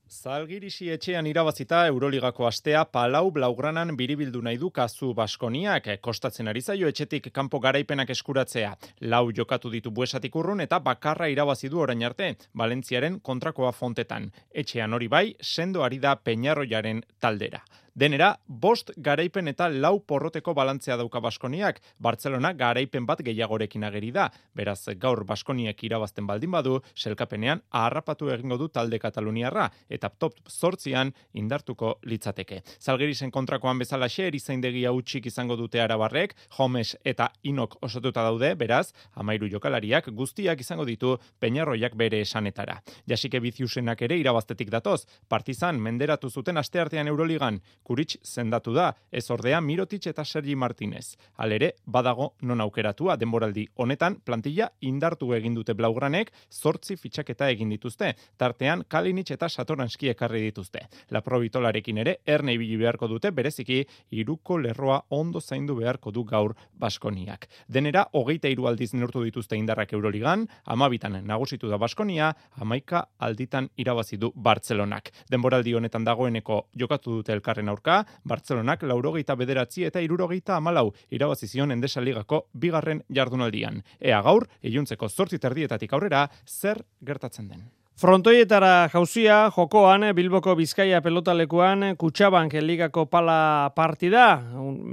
Zalgirisi etxean irabazita Euroligako astea Palau Blaugranan biribildu nahi du kazu Baskoniak kostatzen ari zaio etxetik kanpo garaipenak eskuratzea. Lau jokatu ditu buesatik urrun eta bakarra irabazi du orain arte Valentziaren kontrakoa fontetan. Etxean hori bai, sendo ari da Peñarroiaren taldera. Denera, bost garaipen eta lau porroteko balantzea dauka Baskoniak, Barcelona garaipen bat gehiagorekin ageri da. Beraz, gaur Baskoniak irabazten baldin badu, selkapenean aharrapatu egingo du talde Kataluniarra, eta top zortzian indartuko litzateke. Zalgerisen kontrakoan bezala xe, erizaindegia utxik izango dute arabarrek, Homes eta Inok osatuta daude, beraz, amairu jokalariak guztiak izango ditu peñarroiak bere esanetara. Jasike biziusenak ere irabaztetik datoz, partizan menderatu zuten asteartean Euroligan, Kuritx zendatu da, ez ordea Mirotic eta Sergi Martinez. Halere, badago non aukeratua denboraldi honetan plantilla indartu egin dute blaugranek, zortzi fitxaketa egin dituzte, tartean Kalinic eta Satoranski ekarri dituzte. La probitolarekin ere, erne ibili beharko dute, bereziki, iruko lerroa ondo zaindu beharko du gaur Baskoniak. Denera, hogeita hiru aldiz neurtu dituzte indarrak Euroligan, amabitan nagusitu da Baskonia, amaika alditan irabazi du Bartzelonak. Denboraldi honetan dagoeneko jokatu dute elkarren aurka, Bartzelonak laurogeita bederatzi eta irurogeita amalau irabazi zion endesa ligako bigarren jardunaldian. Ea gaur, iluntzeko zortzi terdietatik aurrera, zer gertatzen den. Frontoietara jauzia, jokoan, Bilboko Bizkaia pelotalekuan, Kutsabank ligako pala partida,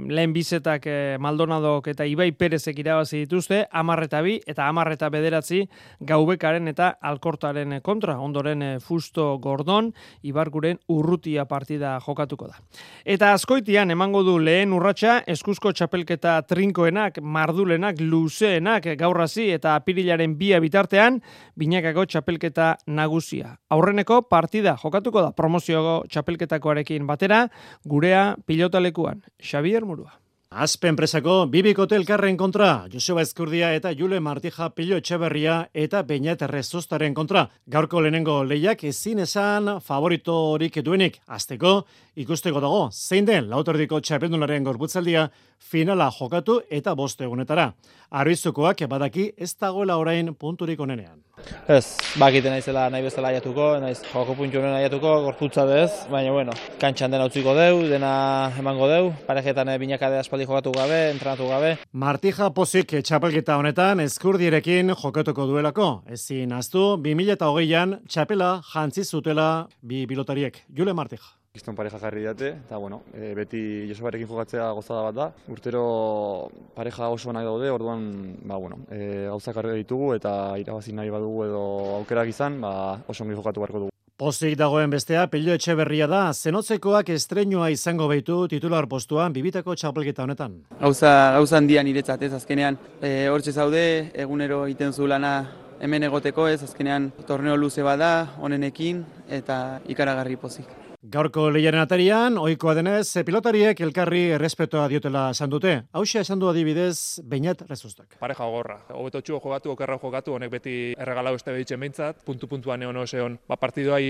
lehen bizetak eh, Maldonadok eta Ibai Perezek irabazi dituzte, amarreta bi eta amarreta bederatzi gaubekaren eta alkortaren kontra, ondoren eh, Fusto Gordon, Ibarguren urrutia partida jokatuko da. Eta askoitian emango du lehen urratsa eskuzko txapelketa trinkoenak, mardulenak, luzeenak, gaurrazi eta apirilaren bia bitartean, binakako txapelketa nagusia. Aurreneko partida jokatuko da promozio txapelketakoarekin batera, gurea pilotalekuan. Xavier Murua. Azpe enpresako Bibik Hotel Karren kontra, Joseba Ezkurdia eta Jule Martija Pilo Etxeberria eta Beñat Rezostaren kontra. Gaurko lehenengo lehiak ezin esan favoritorik duenik. Azteko, ikusteko dago, zein den lautordiko txapeldunaren gorputzaldia finala jokatu eta boste egunetara. Arbizukoak badaki ez dagoela orain punturik onenean. Ez, bakite naizela nahi bezala aiatuko, naiz joko puntu honen aiatuko, gorputza bez, baina bueno, kantxan dena utziko deu, dena emango deu, parejetan eh, binakade aspaldi jokatu gabe, entrenatu gabe. Martija Pozik txapelketa honetan eskurdierekin jokatuko duelako, ezin aztu, 2008an txapela jantzi zutela bi pilotariek. Jule Martija. Kiston pareja jarri date, eta bueno, e, beti Josebarekin jokatzea gozada bat da. Urtero pareja oso nahi daude, orduan, ba, bueno, e, gauzak ditugu eta irabazi nahi badugu edo aukerak izan, ba, oso ongi jokatu beharko dugu. Pozik dagoen bestea, pelio etxe berria da, zenotzekoak estrenua izango behitu titular postuan bibitako txapelketa honetan. Gauza, gauza handian iretzat ez, azkenean, e, hortxe zaude, egunero iten zu lana hemen egoteko ez, azkenean torneo luze bada, honenekin, eta ikaragarri pozik. Gaurko lehiaren atarian, oikoa denez, pilotariek elkarri errespetoa diotela esan dute. Hauxe esan du adibidez, bainat rezustak. Pareja gorra. Obeto txuo jogatu, okerra jogatu, honek beti erregalau este behitzen behintzat, puntu-puntuan egon oseon. Ba, partiduai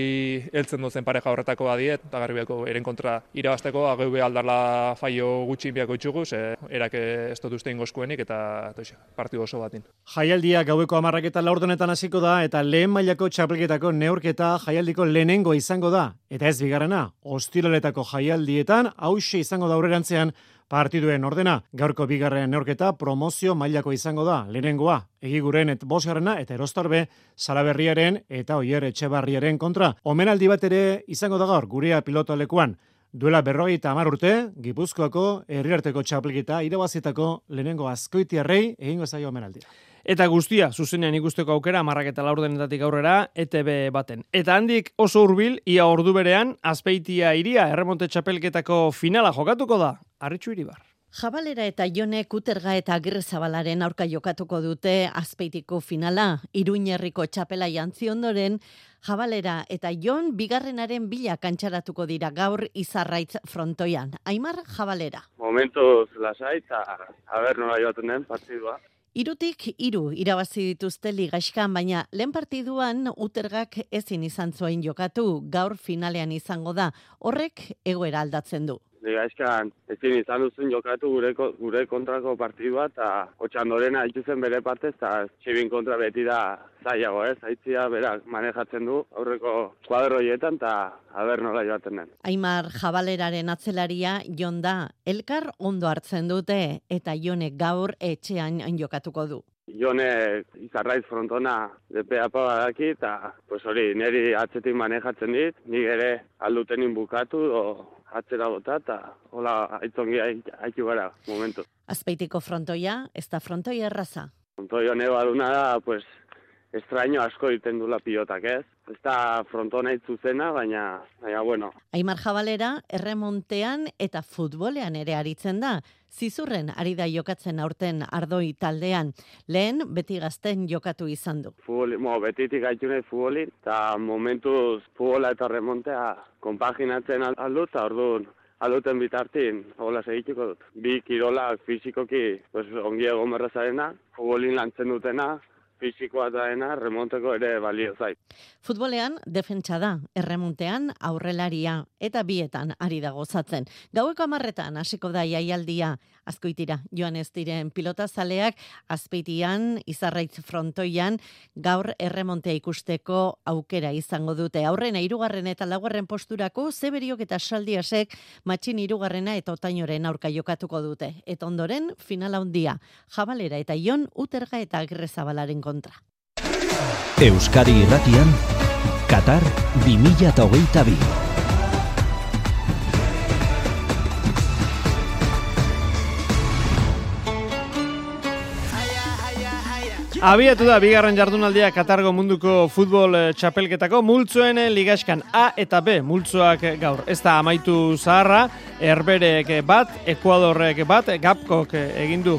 heltzen duzen pareja horretako badiet, eta garbiako eren kontra irabasteko, ageu be aldarla faio gutxi inbiako itxugu, ze erak ez dut uste ingozkuenik, eta toxe, partidu oso batin. Jaialdia gaueko amarrak eta laurdonetan hasiko da, eta lehen mailako txapelketako neurketa jaialdiko lehenengo izango da, eta ez bigarren bigarrena, ostilaletako jaialdietan, hause izango da aurrerantzean partiduen ordena. Gaurko bigarren neorketa promozio mailako izango da, lehenengoa, egiguren et bosgarrena eta erostarbe salaberriaren eta oier etxebarriaren kontra. Omenaldi bat ere izango da gaur, gurea piloto lekuan. Duela berroi eta amar urte, Gipuzkoako herriarteko txapelkita irabazitako lehenengo azkoitiarrei egingo zaio omenaldia. Eta guztia, zuzenean ikusteko aukera, marrak eta laurdenetatik aurrera, ETB baten. Eta handik oso hurbil ia ordu berean, azpeitia iria, erremonte txapelketako finala jokatuko da, arritxu iribar. Jabalera eta Jone Kuterga eta Agirrezabalaren aurka jokatuko dute azpeitiko finala. Iruñerriko txapela jantzi ondoren, Jabalera eta Jon bigarrenaren bila kantxaratuko dira gaur izarraitz frontoian. Aimar Jabalera. Momentuz lasai eta a ber nola joaten den partidua. Irutik iru irabazi dituzte ligaxkan, baina lehen partiduan utergak ezin izan zuen jokatu, gaur finalean izango da, horrek egoera aldatzen du. Ligaxkan ezin izan duzun jokatu gure, gure kontrako partidua, eta otxandoren zen bere partez, eta txibin kontra beti da zailago, ez? Aitzia berak manejatzen du aurreko kuadroietan eta haber nola joaten den. Aimar Jabaleraren atzelaria jon da, elkar ondo hartzen dute eta jonek gaur etxean jokatuko du. Jone izarraiz frontona depea badaki eta pues hori neri atzetik manejatzen dit, ni ere aldutenin bukatu o atzera bota eta hola aitzongi haitu gara momentu. Azpeitiko frontoia, ez da frontoia erraza? Frontoia baduna da, pues, estraño asko egiten dula pilotak, ez? Ez da frontona itzuzena, baina, baina, bueno. Aimar Jabalera, erremontean eta futbolean ere aritzen da. Zizurren ari da jokatzen aurten ardoi taldean. Lehen, beti gazten jokatu izan du. Futboli, mo, betitik gaitu nahi futbolin, eta momentuz futbola eta remontea kompaginatzen aldu, eta orduan aluten bitartin, hola segituko dut. Bi kirolak fizikoki, pues, ongi egon berrazarena, jogolin lantzen dutena, fizikoa daena, remonteko ere balio zait. Futbolean defentsa da, erremontean aurrelaria eta bietan ari da gozatzen. Gaueko amarretan hasiko da jaialdia, azkoitira joan ez diren pilotazaleak, azpeitian, izarraitz frontoian, gaur erremontea ikusteko aukera izango dute. Aurrena irugarren eta laugarren posturako, zeberiok eta saldiasek matxin irugarrena eta otainoren aurka jokatuko dute. Eta ondoren, finala handia jabalera eta ion uterga eta agrezabalaren kontra. Euskadi irratian, Qatar 2022. Abiatu da, bigarren jardunaldia Katargo munduko futbol eh, txapelketako multzoen eh, ligaskan A eta B multzoak eh, gaur. Ez da amaitu zaharra, erberek bat, Ekuadorrek bat, Gapkok egindu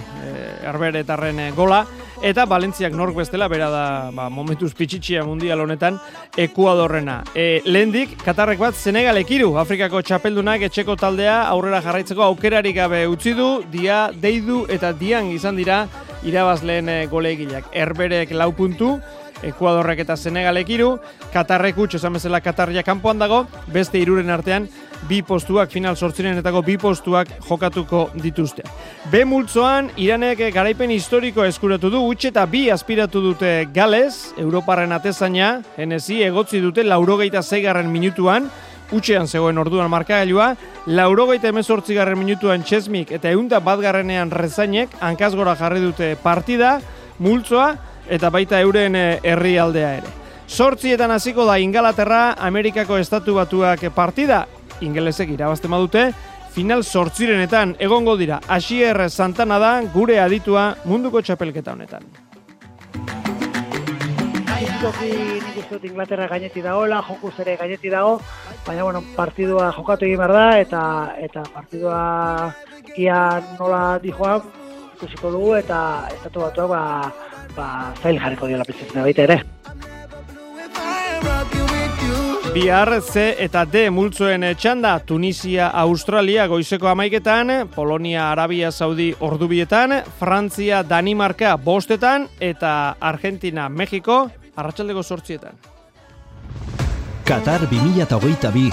erberetarren gola, eta Valentziak nork bestela, bera da ba, momentuz pitxitxia mundial honetan, Ekuadorrena. E, lehendik, Katarrek bat, Senegal ekiru, Afrikako txapeldunak etxeko taldea aurrera jarraitzeko aukerarik gabe utzi du, dia, deidu eta dian izan dira irabazleen e, golegileak. Erberek lau puntu, Ekuadorrek eta Senegalek iru, Katarrek utxo esan bezala Katarria kanpoan dago, beste iruren artean bi postuak final sortzirenetako bi postuak jokatuko dituzte. B multzoan Iranek garaipen historiko eskuratu du utxe eta bi aspiratu dute Gales, Europarren atezaina, NSI egotzi dute laurogeita zeigarren minutuan, utxean zegoen orduan markagailua, laurogeita emezortzi garren minutuan Txesmik eta eunda bat garrenean rezainek hankazgora jarri dute partida, multzoa, eta baita euren herrialdea ere. Sortzietan hasiko da Ingalaterra Amerikako Estatu Batuak partida, ingelesek irabazten badute, final sortzirenetan egongo dira. Asier Santana da gure aditua munduko txapelketa honetan. Fizikoki nik uste dut Inglaterra gaineti dagoela, jokuz ere gaineti dago, baina bueno, partidua jokatu egin behar da, eta eta partidua ia nola dijoa ikusiko dugu, eta estatu batuak ba, ba, zail jarriko diola piztzen baita ere. Bihar C eta D multzoen txanda Tunisia, Australia goizeko amaiketan, Polonia, Arabia, Saudi ordubietan, Frantzia, Danimarka bostetan eta Argentina, Mexiko arratsaldeko sortzietan. Qatar 2022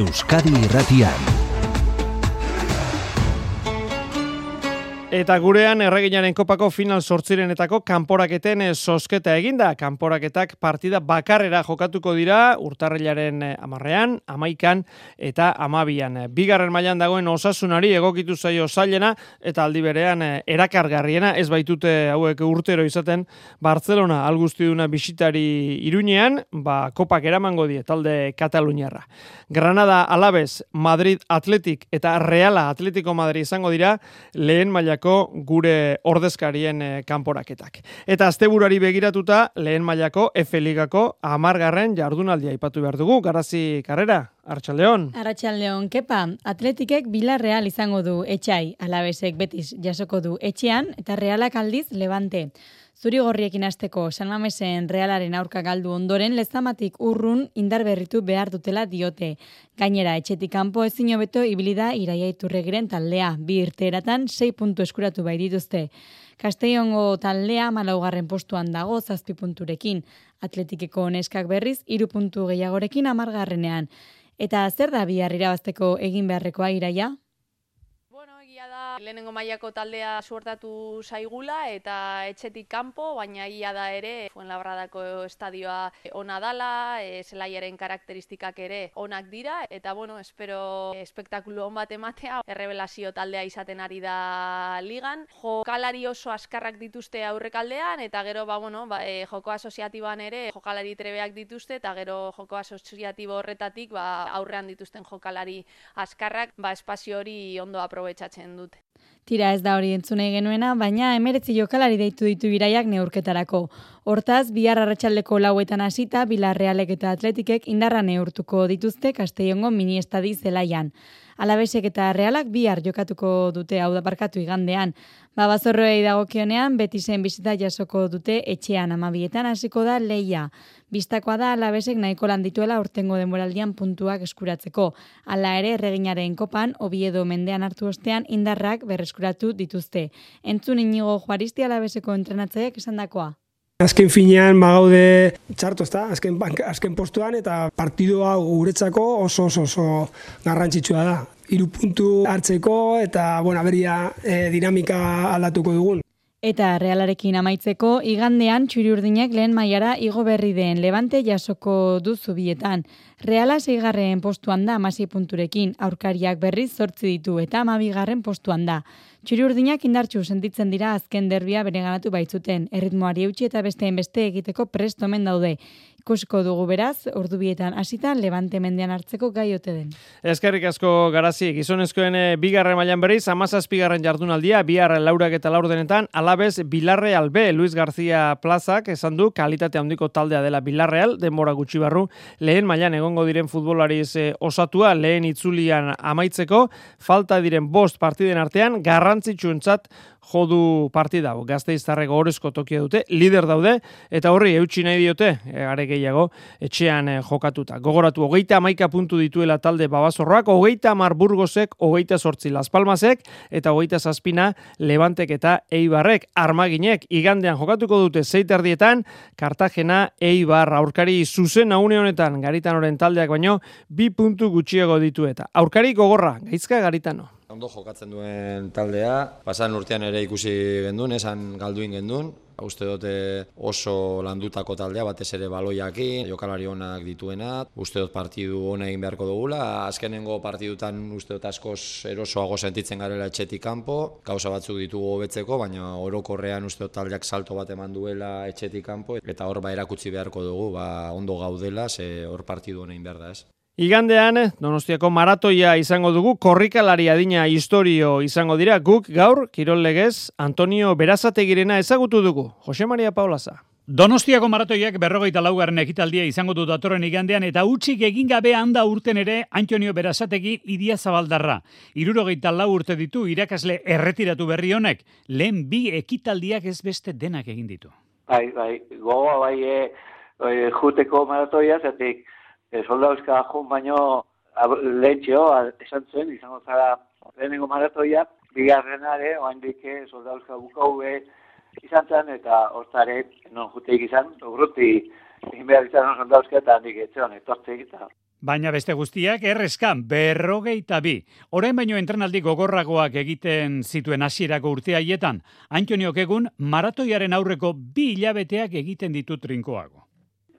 Euskadi irratian. Eta gurean erreginaren kopako final sortzirenetako kanporaketen sosketa eginda. Kanporaketak partida bakarrera jokatuko dira urtarrilaren amarrean, amaikan eta amabian. Bigarren mailan dagoen osasunari egokitu zaio zailena eta aldi berean erakargarriena ez baitute hauek urtero izaten Barcelona alguztiuna bisitari iruñean, ba, kopak eramango die talde Kataluniarra. Granada Alabez, Madrid Atletik eta Reala Atletico Madrid izango dira lehen mailak gure ordezkarien e, kanporaketak. Eta asteburuari begiratuta lehen mailako F Ligako 10garren jardunaldia aipatu behar dugu. Garazi Karrera, Arratsaldeon. Arratsaldeon, kepa, Atletikek Villarreal izango du etxai, Alabesek Betis jasoko du etxean eta Realak aldiz Levante. Zuri gorriekin asteko San Mamesen realaren aurka galdu ondoren lezamatik urrun indar berritu behar dutela diote. Gainera, etxetik kanpo ezin hobeto ibilida iraiaiturregiren taldea, bi irteeratan 6 puntu eskuratu bai dituzte. Castellongo taldea malaugarren postuan dago zazpi punturekin. Atletikeko neskak berriz hiru puntu gehiagorekin amargarrenean. Eta zer da bihar irabazteko egin beharrekoa iraia? Lehenengo mailako taldea suertatu zaigula eta etxetik kanpo, baina ia da ere Fuenlabradako estadioa ona dala, e, zelaiaren karakteristikak ere onak dira eta bueno, espero espektakulu on bat ematea, errebelazio taldea izaten ari da ligan. Jokalari oso askarrak dituzte aurrekaldean eta gero ba bueno, ba, e, joko asoziatiboan ere jokalari trebeak dituzte eta gero joko asoziatibo horretatik ba, aurrean dituzten jokalari askarrak ba espazio hori ondo aprobetxatzen dute. Tira ez da hori entzunei genuena, baina emeretzi jokalari deitu ditu biraiak neurketarako. Hortaz, bihar arratsaldeko lauetan hasita, Bilarrealek eta Atletikek indarra neurtuko dituzte Castellongo mini estadi zelaian. Alabesek eta Realak bihar jokatuko dute hau da parkatu igandean. Ba, bazorroei dagokionean, beti zen bizita jasoko dute etxean amabietan hasiko da leia. Bistakoa da alabesek nahiko lan dituela urtengo denboraldian puntuak eskuratzeko. Hala ere, erreginaren kopan, obiedo mendean hartu ostean, indarrak berreskuratu dituzte. Entzun inigo juaristi alabeseko entrenatzaiek esan dakoa. Azken finean magaude txarto ezta, azken, azken postuan eta partidua guretzako oso oso oso garrantzitsua da. Hiru puntu hartzeko eta bueno, beria e, dinamika aldatuko dugun. Eta Realarekin amaitzeko, igandean txuriurdinek lehen mailara igo berri den levante jasoko duzu bietan. Reala zeigarren postuan da amasi punturekin, aurkariak berriz zortzi ditu eta amabigarren postuan da. Txuriurdinak indartxu sentitzen dira azken derbia bere ganatu baitzuten, erritmoari eutxi eta besteen beste egiteko prestomen daude. Ikusiko dugu beraz, ordubietan hasita levante mendean hartzeko gai ote den. Eskerrik asko garazi, gizonezkoen e, bigarren mailan berriz, amazaz bigarren jardunaldia, bihar laurak eta laurdenetan, alabez Bilarre Albe, Luis García Plazak, esan du, kalitate handiko taldea dela Bilarreal, denbora gutxi barru, lehen mailan egongo diren futbolariz e, osatua, lehen itzulian amaitzeko, falta diren bost partiden artean, garrantzitsuentzat jodu partida. Gazteiztarreko horrezko tokia dute, lider daude, eta horri eutxi nahi diote, e, are gehiago, etxean e, jokatuta. Gogoratu, hogeita amaika puntu dituela talde babazorroak, hogeita amar burgosek, hogeita sortzi Las Palmasek, eta hogeita zazpina Levantek eta Eibarrek, armaginek, igandean jokatuko dute zeiterdietan, Kartagena, Eibar, aurkari zuzen haune honetan, garitan oren taldeak baino, bi puntu gutxiago ditu eta. Aurkari gogorra, gaizka garitano. Ondo jokatzen duen taldea, pasan urtean ere ikusi gendun, esan galduin gendun, uste dute oso landutako taldea, batez ere baloiakin, jokalari onak dituena, uste dut partidu ona egin beharko dugula, azkenengo partidutan uste dut askoz erosoago sentitzen garela etxetik kanpo, gauza batzuk ditugu hobetzeko, baina orokorrean uste dut taldeak salto bat eman duela etxetik kanpo, eta hor ba erakutsi beharko dugu, ba ondo gaudela, ze hor partidu ona egin behar da ez. Igandean, Donostiako maratoia izango dugu, korrikalari adina historio izango dira, guk gaur, kirol legez, Antonio Berazategirena ezagutu dugu. Jose Maria Paulaza. Donostiako maratoiak berrogeita laugarren ekitaldia izango du datorren igandean eta utxik egin gabe handa urten ere Antonio Berazategi idia zabaldarra. Irurogeita lau urte ditu irakasle erretiratu berri honek, lehen bi ekitaldiak ez beste denak egin ditu. Bai, bai, gogoa bai, e, e, juteko maratoia, zetik, soldauzka jun baino lehentxeo, esan zuen, izango zara lehenengo maratoia, bigarrenare, oain dike soldauzka bukaube izan zen, eta hortare non juteik izan, urruti egin behar izan soldauzka eta handik etxean, etortzeik eta Baina beste guztiak errezkan berrogeita bi. Orain baino entrenaldi gogorragoak egiten zituen hasierako urte haietan, Antoniok egun maratoiaren aurreko bi hilabeteak egiten ditu trinkoago.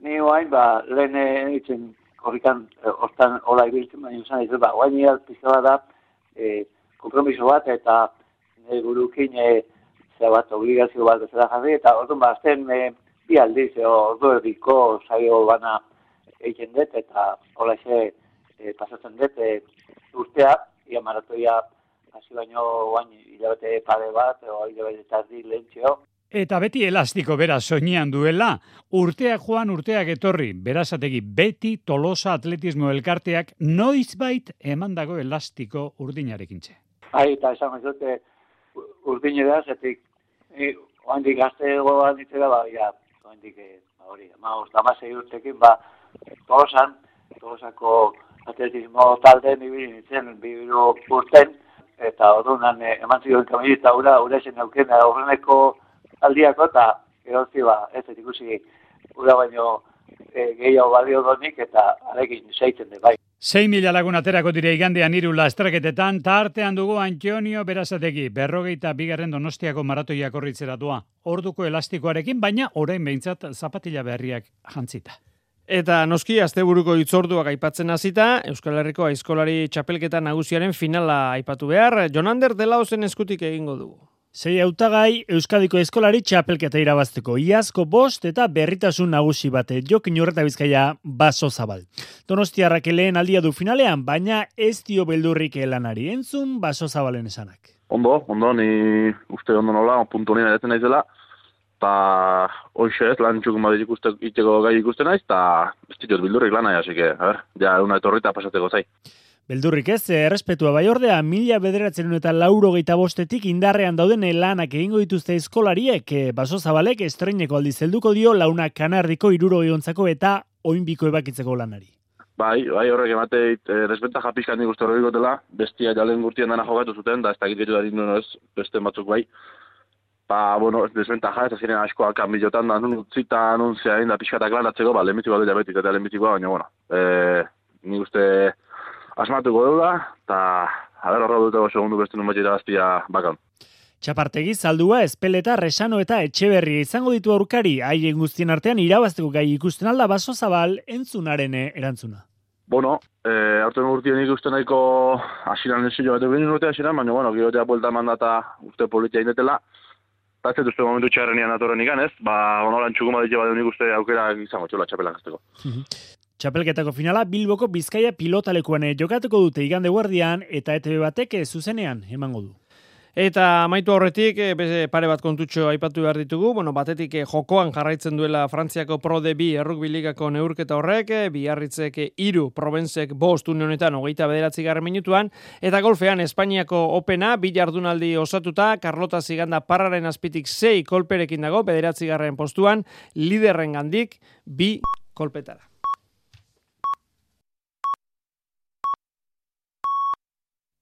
Ni oain, ba, lehen egiten korrikan, e, hortan hola ibiltzen, baina izan ez, ba, oain ial pizkaba da, e, kompromiso bat, eta e, gurukin, e, bat, obligazio bat bezala jarri, eta orduan, ba, azten, e, bi aldiz, e, ordu erdiko saio bana egiten dut, eta hola xe e, pasatzen dut e, urtea, ia maratoia hasi baino guain hilabete pare bat, o hilabete tardi lehentxeo. Eta beti elastiko bera soinean duela, urteak joan urteak etorri, berazategi beti tolosa atletismo elkarteak noizbait emandago elastiko urdinarekin txe. Ai, eta esan ez dute urdinera, zetik, e, oandik gazte gogoan ditzera, ba, ja, oandik, e, hori, ma, ostamazei urtekin, ba, tolosan, tolosako atletismo talde nibiri nintzen, bibiru urten, eta ordunan e, eman zioen kamilita ura, ura esen auken, horreneko aldiako, eta erozi ba, ez ikusi ura baino e, gehiago balio donik, eta arekin seitzen de bai. 6 mila lagun aterako dire igandean iru lastraketetan, ta artean dugu Antonio Berazategi, berrogeita bigarren donostiako maratoia korritzeratua. Orduko elastikoarekin, baina orain behintzat zapatila berriak jantzita. Eta noski asteburuko itzorduak aipatzen hasita, Euskal Herriko aizkolari txapelketa nagusiaren finala aipatu behar, Jonander Delaozen eskutik egingo dugu. Sei hautagai Euskadiko eskolari txapelketa irabazteko iazko bost eta berritasun nagusi bate jokin horreta bizkaia baso zabal. Donostiarrak lehen aldia du finalean, baina ez dio beldurrik elanari entzun baso zabalen esanak. Ondo, ondo, ni uste ondo nola, puntu nina jatzen naizela, eta hoxe ez, lan txukun bat ikuste, itxeko gai ikusten naiz, eta ez ditut bildurrik lan nahi, ver, ja, una etorrita pasateko zai. Beldurrik ez, errespetua bai ordea, mila bederatzen eta lauro geita bostetik indarrean dauden lanak egingo dituzte eskolariek, eh, baso zabalek estreineko aldiz helduko dio launa kanardiko iruro giontzako eta oinbiko ebakitzeko lanari. Bai, bai, horrek emate eh, respeta japizkan nik uste horrek dela, bestia jalen gurtien dana jokatu zuten, da ez dakit gitu da dindu ez, beste batzuk bai. Ba, bueno, desventaja, ez azkenean askoak kanbilotan da, nun utzita, nun zehain da pixkatak lanatzeko, ba, lehenbitiko alde jabetik eta lehenbitikoa, baina, bueno, eh, nik uste asmatuko da, eta, a ber, horra dutego segundu beste nun bat irabaztia bakan. Txapartegi zaldua, espeleta, resano eta etxeberri izango ditu aurkari, haien guztien artean irabazteko gai ikusten alda baso zabal entzunaren erantzuna. Bueno, eh, aurten urtien ikusten nahiko asiran esilo bat egin urtea asiran, baina, bueno, girotea buelta mandata uste politia indetela, eta ez dut uste momentu txarrenian atorren ikan, ez? Ba, onoran txukuma ditu bat uste aukera izango txola txapela gazteko. Txapelketako finala Bilboko Bizkaia pilotalekuan eh, jokatuko dute igande guardian eta ETV batek eh, zuzenean emango du. Eta amaitu horretik, e, beze pare bat kontutxo aipatu behar ditugu, bueno, batetik jokoan jarraitzen duela Frantziako Pro de bi errukbi ligako neurketa horrek, biarritzek iru, Provenzek bost unionetan hogeita bederatzi garren minutuan, eta golfean Espainiako Opena, bi jardunaldi osatuta, Carlota Ziganda parraren azpitik sei kolperekin dago, bederatzi garren postuan, liderren gandik, bi kolpetara.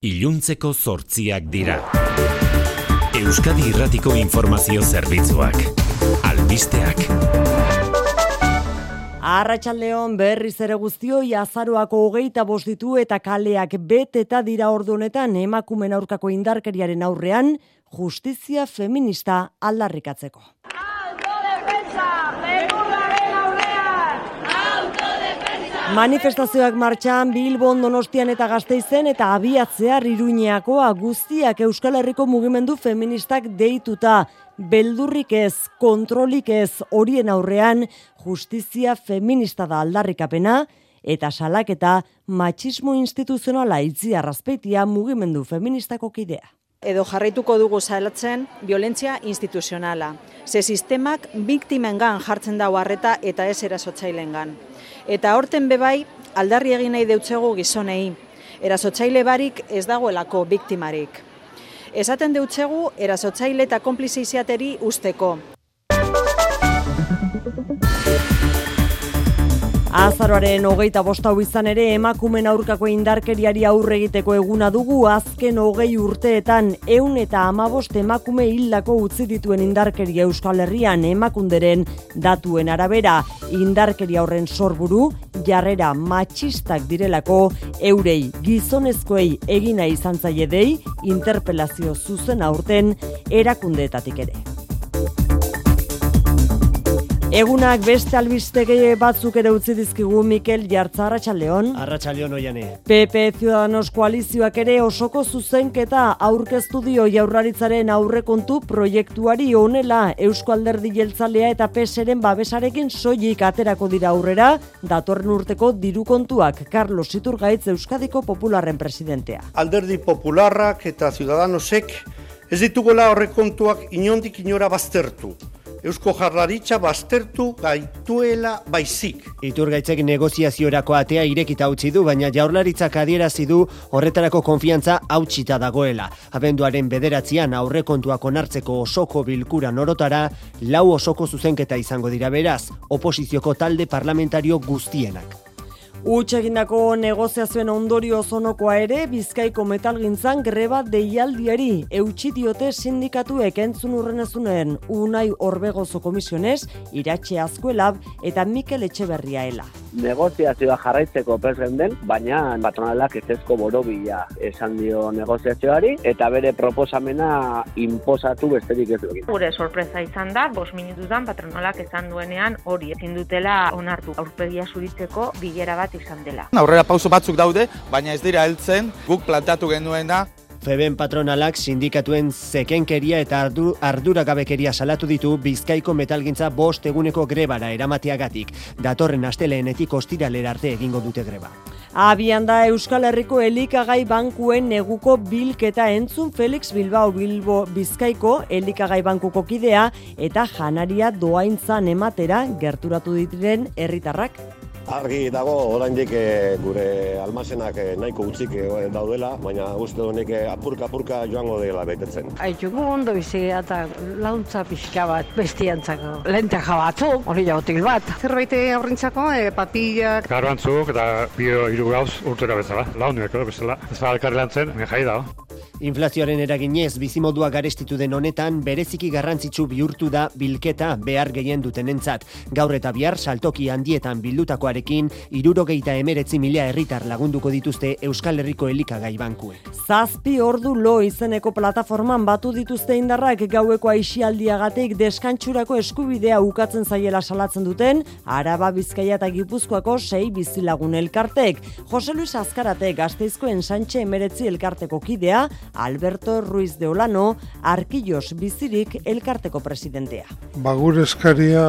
Iluntzeko zortziak dira. Euskadi Irratiko Informazio Zerbitzuak. Albisteak. Arratxaldeon berriz ere guztioi azaroako hogeita ditu eta kaleak bet eta dira ordunetan emakumen aurkako indarkeriaren aurrean justizia feminista aldarrikatzeko. Manifestazioak martxan Bilbon, Donostian eta Gasteizen eta abiatzear Iruñeakoa guztiak Euskal Herriko mugimendu feministak deituta beldurrik ez, kontrolik ez horien aurrean justizia feminista da aldarrikapena eta salaketa matxismo instituzionala itzi arrazpeitia mugimendu feministako kidea edo jarraituko dugu salatzen violentzia instituzionala. Ze sistemak biktimengan jartzen dago harreta eta ez erasotzailengan. Eta horten bebai aldarri egin nahi deutzegu gizonei. Erasotzaile barik ez dagoelako biktimarik. Esaten deutzegu erasotzaile eta konplize iziateri usteko. Azaroaren hogeita bostau izan ere emakumen aurkako indarkeriari aurre egiteko eguna dugu azken hogei urteetan eun eta amabost emakume hildako utzi dituen indarkeria Euskal Herrian emakunderen datuen arabera indarkeria horren sorburu jarrera matxistak direlako eurei gizonezkoei egina izan zaie dei interpelazio zuzen aurten erakundeetatik ere. Egunak beste albistege batzuk ere utzi dizkigu Mikel Jartza Arratsaldeon. Arratsaldeon oiane. PP Ciudadanos koalizioak ere osoko zuzenketa aurkeztu dio Jaurlaritzaren aurrekontu proiektuari honela Eusko Alderdi Jeltzalea eta PSren babesarekin soilik aterako dira aurrera datorren urteko diru kontuak Carlos Iturgaitz Euskadiko Popularren presidentea. Alderdi Popularrak eta Ciudadanosek ez ditugola aurrekontuak inondik inora baztertu. Eusko Jarlaritza baztertu gaituela baizik. Iturgaitzek negoziaziorako atea irekita utzi du, baina jaurlaritzak adierazi du horretarako konfiantza hautsita dagoela. Abenduaren bederatzean aurrekontuak onartzeko osoko bilkura norotara, lau osoko zuzenketa izango dira beraz, oposizioko talde parlamentario guztienak. Utsa egindako negoziazioen ondorio zonokoa ere, bizkaiko metalgintzan greba deialdiari eutxi diote sindikatuek entzun urrenezunen unai orbegozo komisionez, iratxe azkuelab eta Mikel Etxeberriaela negoziazioa jarraitzeko presgen den, baina patronalak ezezko borobila esan dio negoziazioari, eta bere proposamena imposatu besterik ez dugu. Gure sorpresa izan da, bos minututan patronalak esan duenean hori ezin dutela onartu aurpegia zuritzeko bilera bat izan dela. Aurrera pauso batzuk daude, baina ez dira heltzen, guk plantatu genuena Feben patronalak sindikatuen zekenkeria eta ardu, arduragabekeria salatu ditu Bizkaiko metalgintza bost eguneko grebara eramateagatik. Datorren asteleenetik ostiralera arte egingo dute greba. Abian da Euskal Herriko elikagai bankuen neguko bilketa entzun Felix Bilbao Bilbo Bizkaiko elikagai bankuko kidea eta janaria doaintzan ematera gerturatu ditiren herritarrak. Argi dago oraindik e, gure almazenak e, nahiko utzik e, daudela, baina uste honek apurka apurka joango dela betetzen. Aitugu ondo bizi eta launtza pixka bat bestiantzako. Lenteja batzuk, hori jautil bat. Zerbait aurrintzako, e, papillak. Garbantzuk eta bio hiru gauz urtera bezala. Launeko bezala. Ez alkarri lantzen, jai dago. Inflazioaren eraginez bizimodua garestitu den honetan bereziki garrantzitsu bihurtu da bilketa behar gehien dutenentzat. Gaur eta bihar saltoki handietan bildutakoarekin irurogeita emeretzi mila herritar lagunduko dituzte Euskal Herriko elikagai bankuek. Zazpi ordu lo izeneko plataforman batu dituzte indarrak gaueko aixialdiagatik deskantxurako eskubidea ukatzen zaiela salatzen duten Araba Bizkaia eta Gipuzkoako sei bizilagun elkartek. Jose Luis Azkarate gazteizkoen Sánchez emeretzi elkarteko kidea Alberto Ruiz de Olano, Arkillos bizirik elkarteko presidentea. Bagur eskaria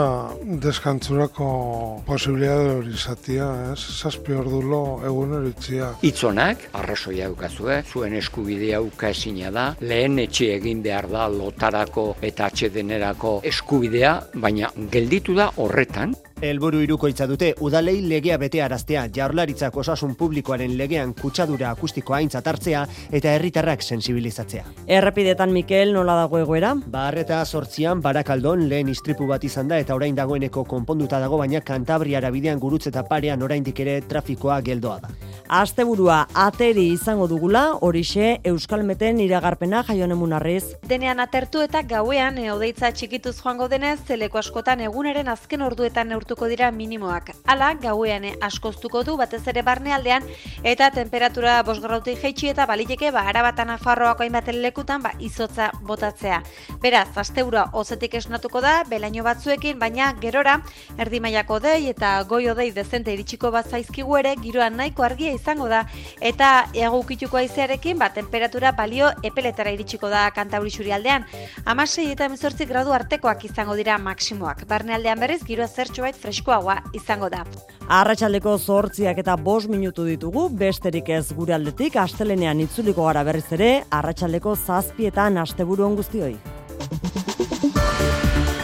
deskantzurako posibilidade hori izatia, ez? Zazpi ordulo egun eritzia. Itzonak, arrazoia eukazue, zuen eskubidea uka esina da, lehen etxe egin behar da lotarako eta atxedenerako eskubidea, baina gelditu da horretan, Elburu irukoitza dute udalei legea bete araztea, jaurlaritzak osasun publikoaren legean kutsadura akustikoa aintzat hartzea eta herritarrak sensibilizatzea. Errepidetan Mikel nola dago egoera? Barreta sortzian barakaldon lehen istripu bat izan da eta orain dagoeneko konponduta dago baina kantabriara bidean gurutze eta parean oraindik ere trafikoa geldoa da. Asteburua ateri izango dugula, horixe Euskalmeten iragarpena jaionemun arrez. Denean atertu eta gauean eodeitza txikituz joango denez, zeleko askotan eguneren azken orduetan neurtuko dira minimoak. Hala, gauean askoztuko du batez ere barnealdean eta temperatura bosgarrautik jeitsi eta baliteke ba arabatan afarroako hainbaten lekutan ba izotza botatzea. Beraz, asteburua ozetik esnatuko da, belaino batzuekin, baina gerora erdi mailako dei eta goi odei dezente iritsiko bat zaizkigu ere, giroan nahiko argia izango da eta egukituko aizearekin ba temperatura balio epeletara iritsiko da Kantauri aldean. 16 eta 18 gradu artekoak izango dira maksimoak. Barnealdean berriz giroa zertxobait freskoagoa izango da. Arratsaldeko zortziak eta bos minutu ditugu, besterik ez gure aldetik, astelenean itzuliko gara berriz ere, arratsaldeko zazpietan asteburu guztioi.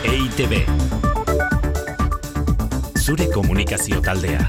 EITB Zure komunikazio taldea.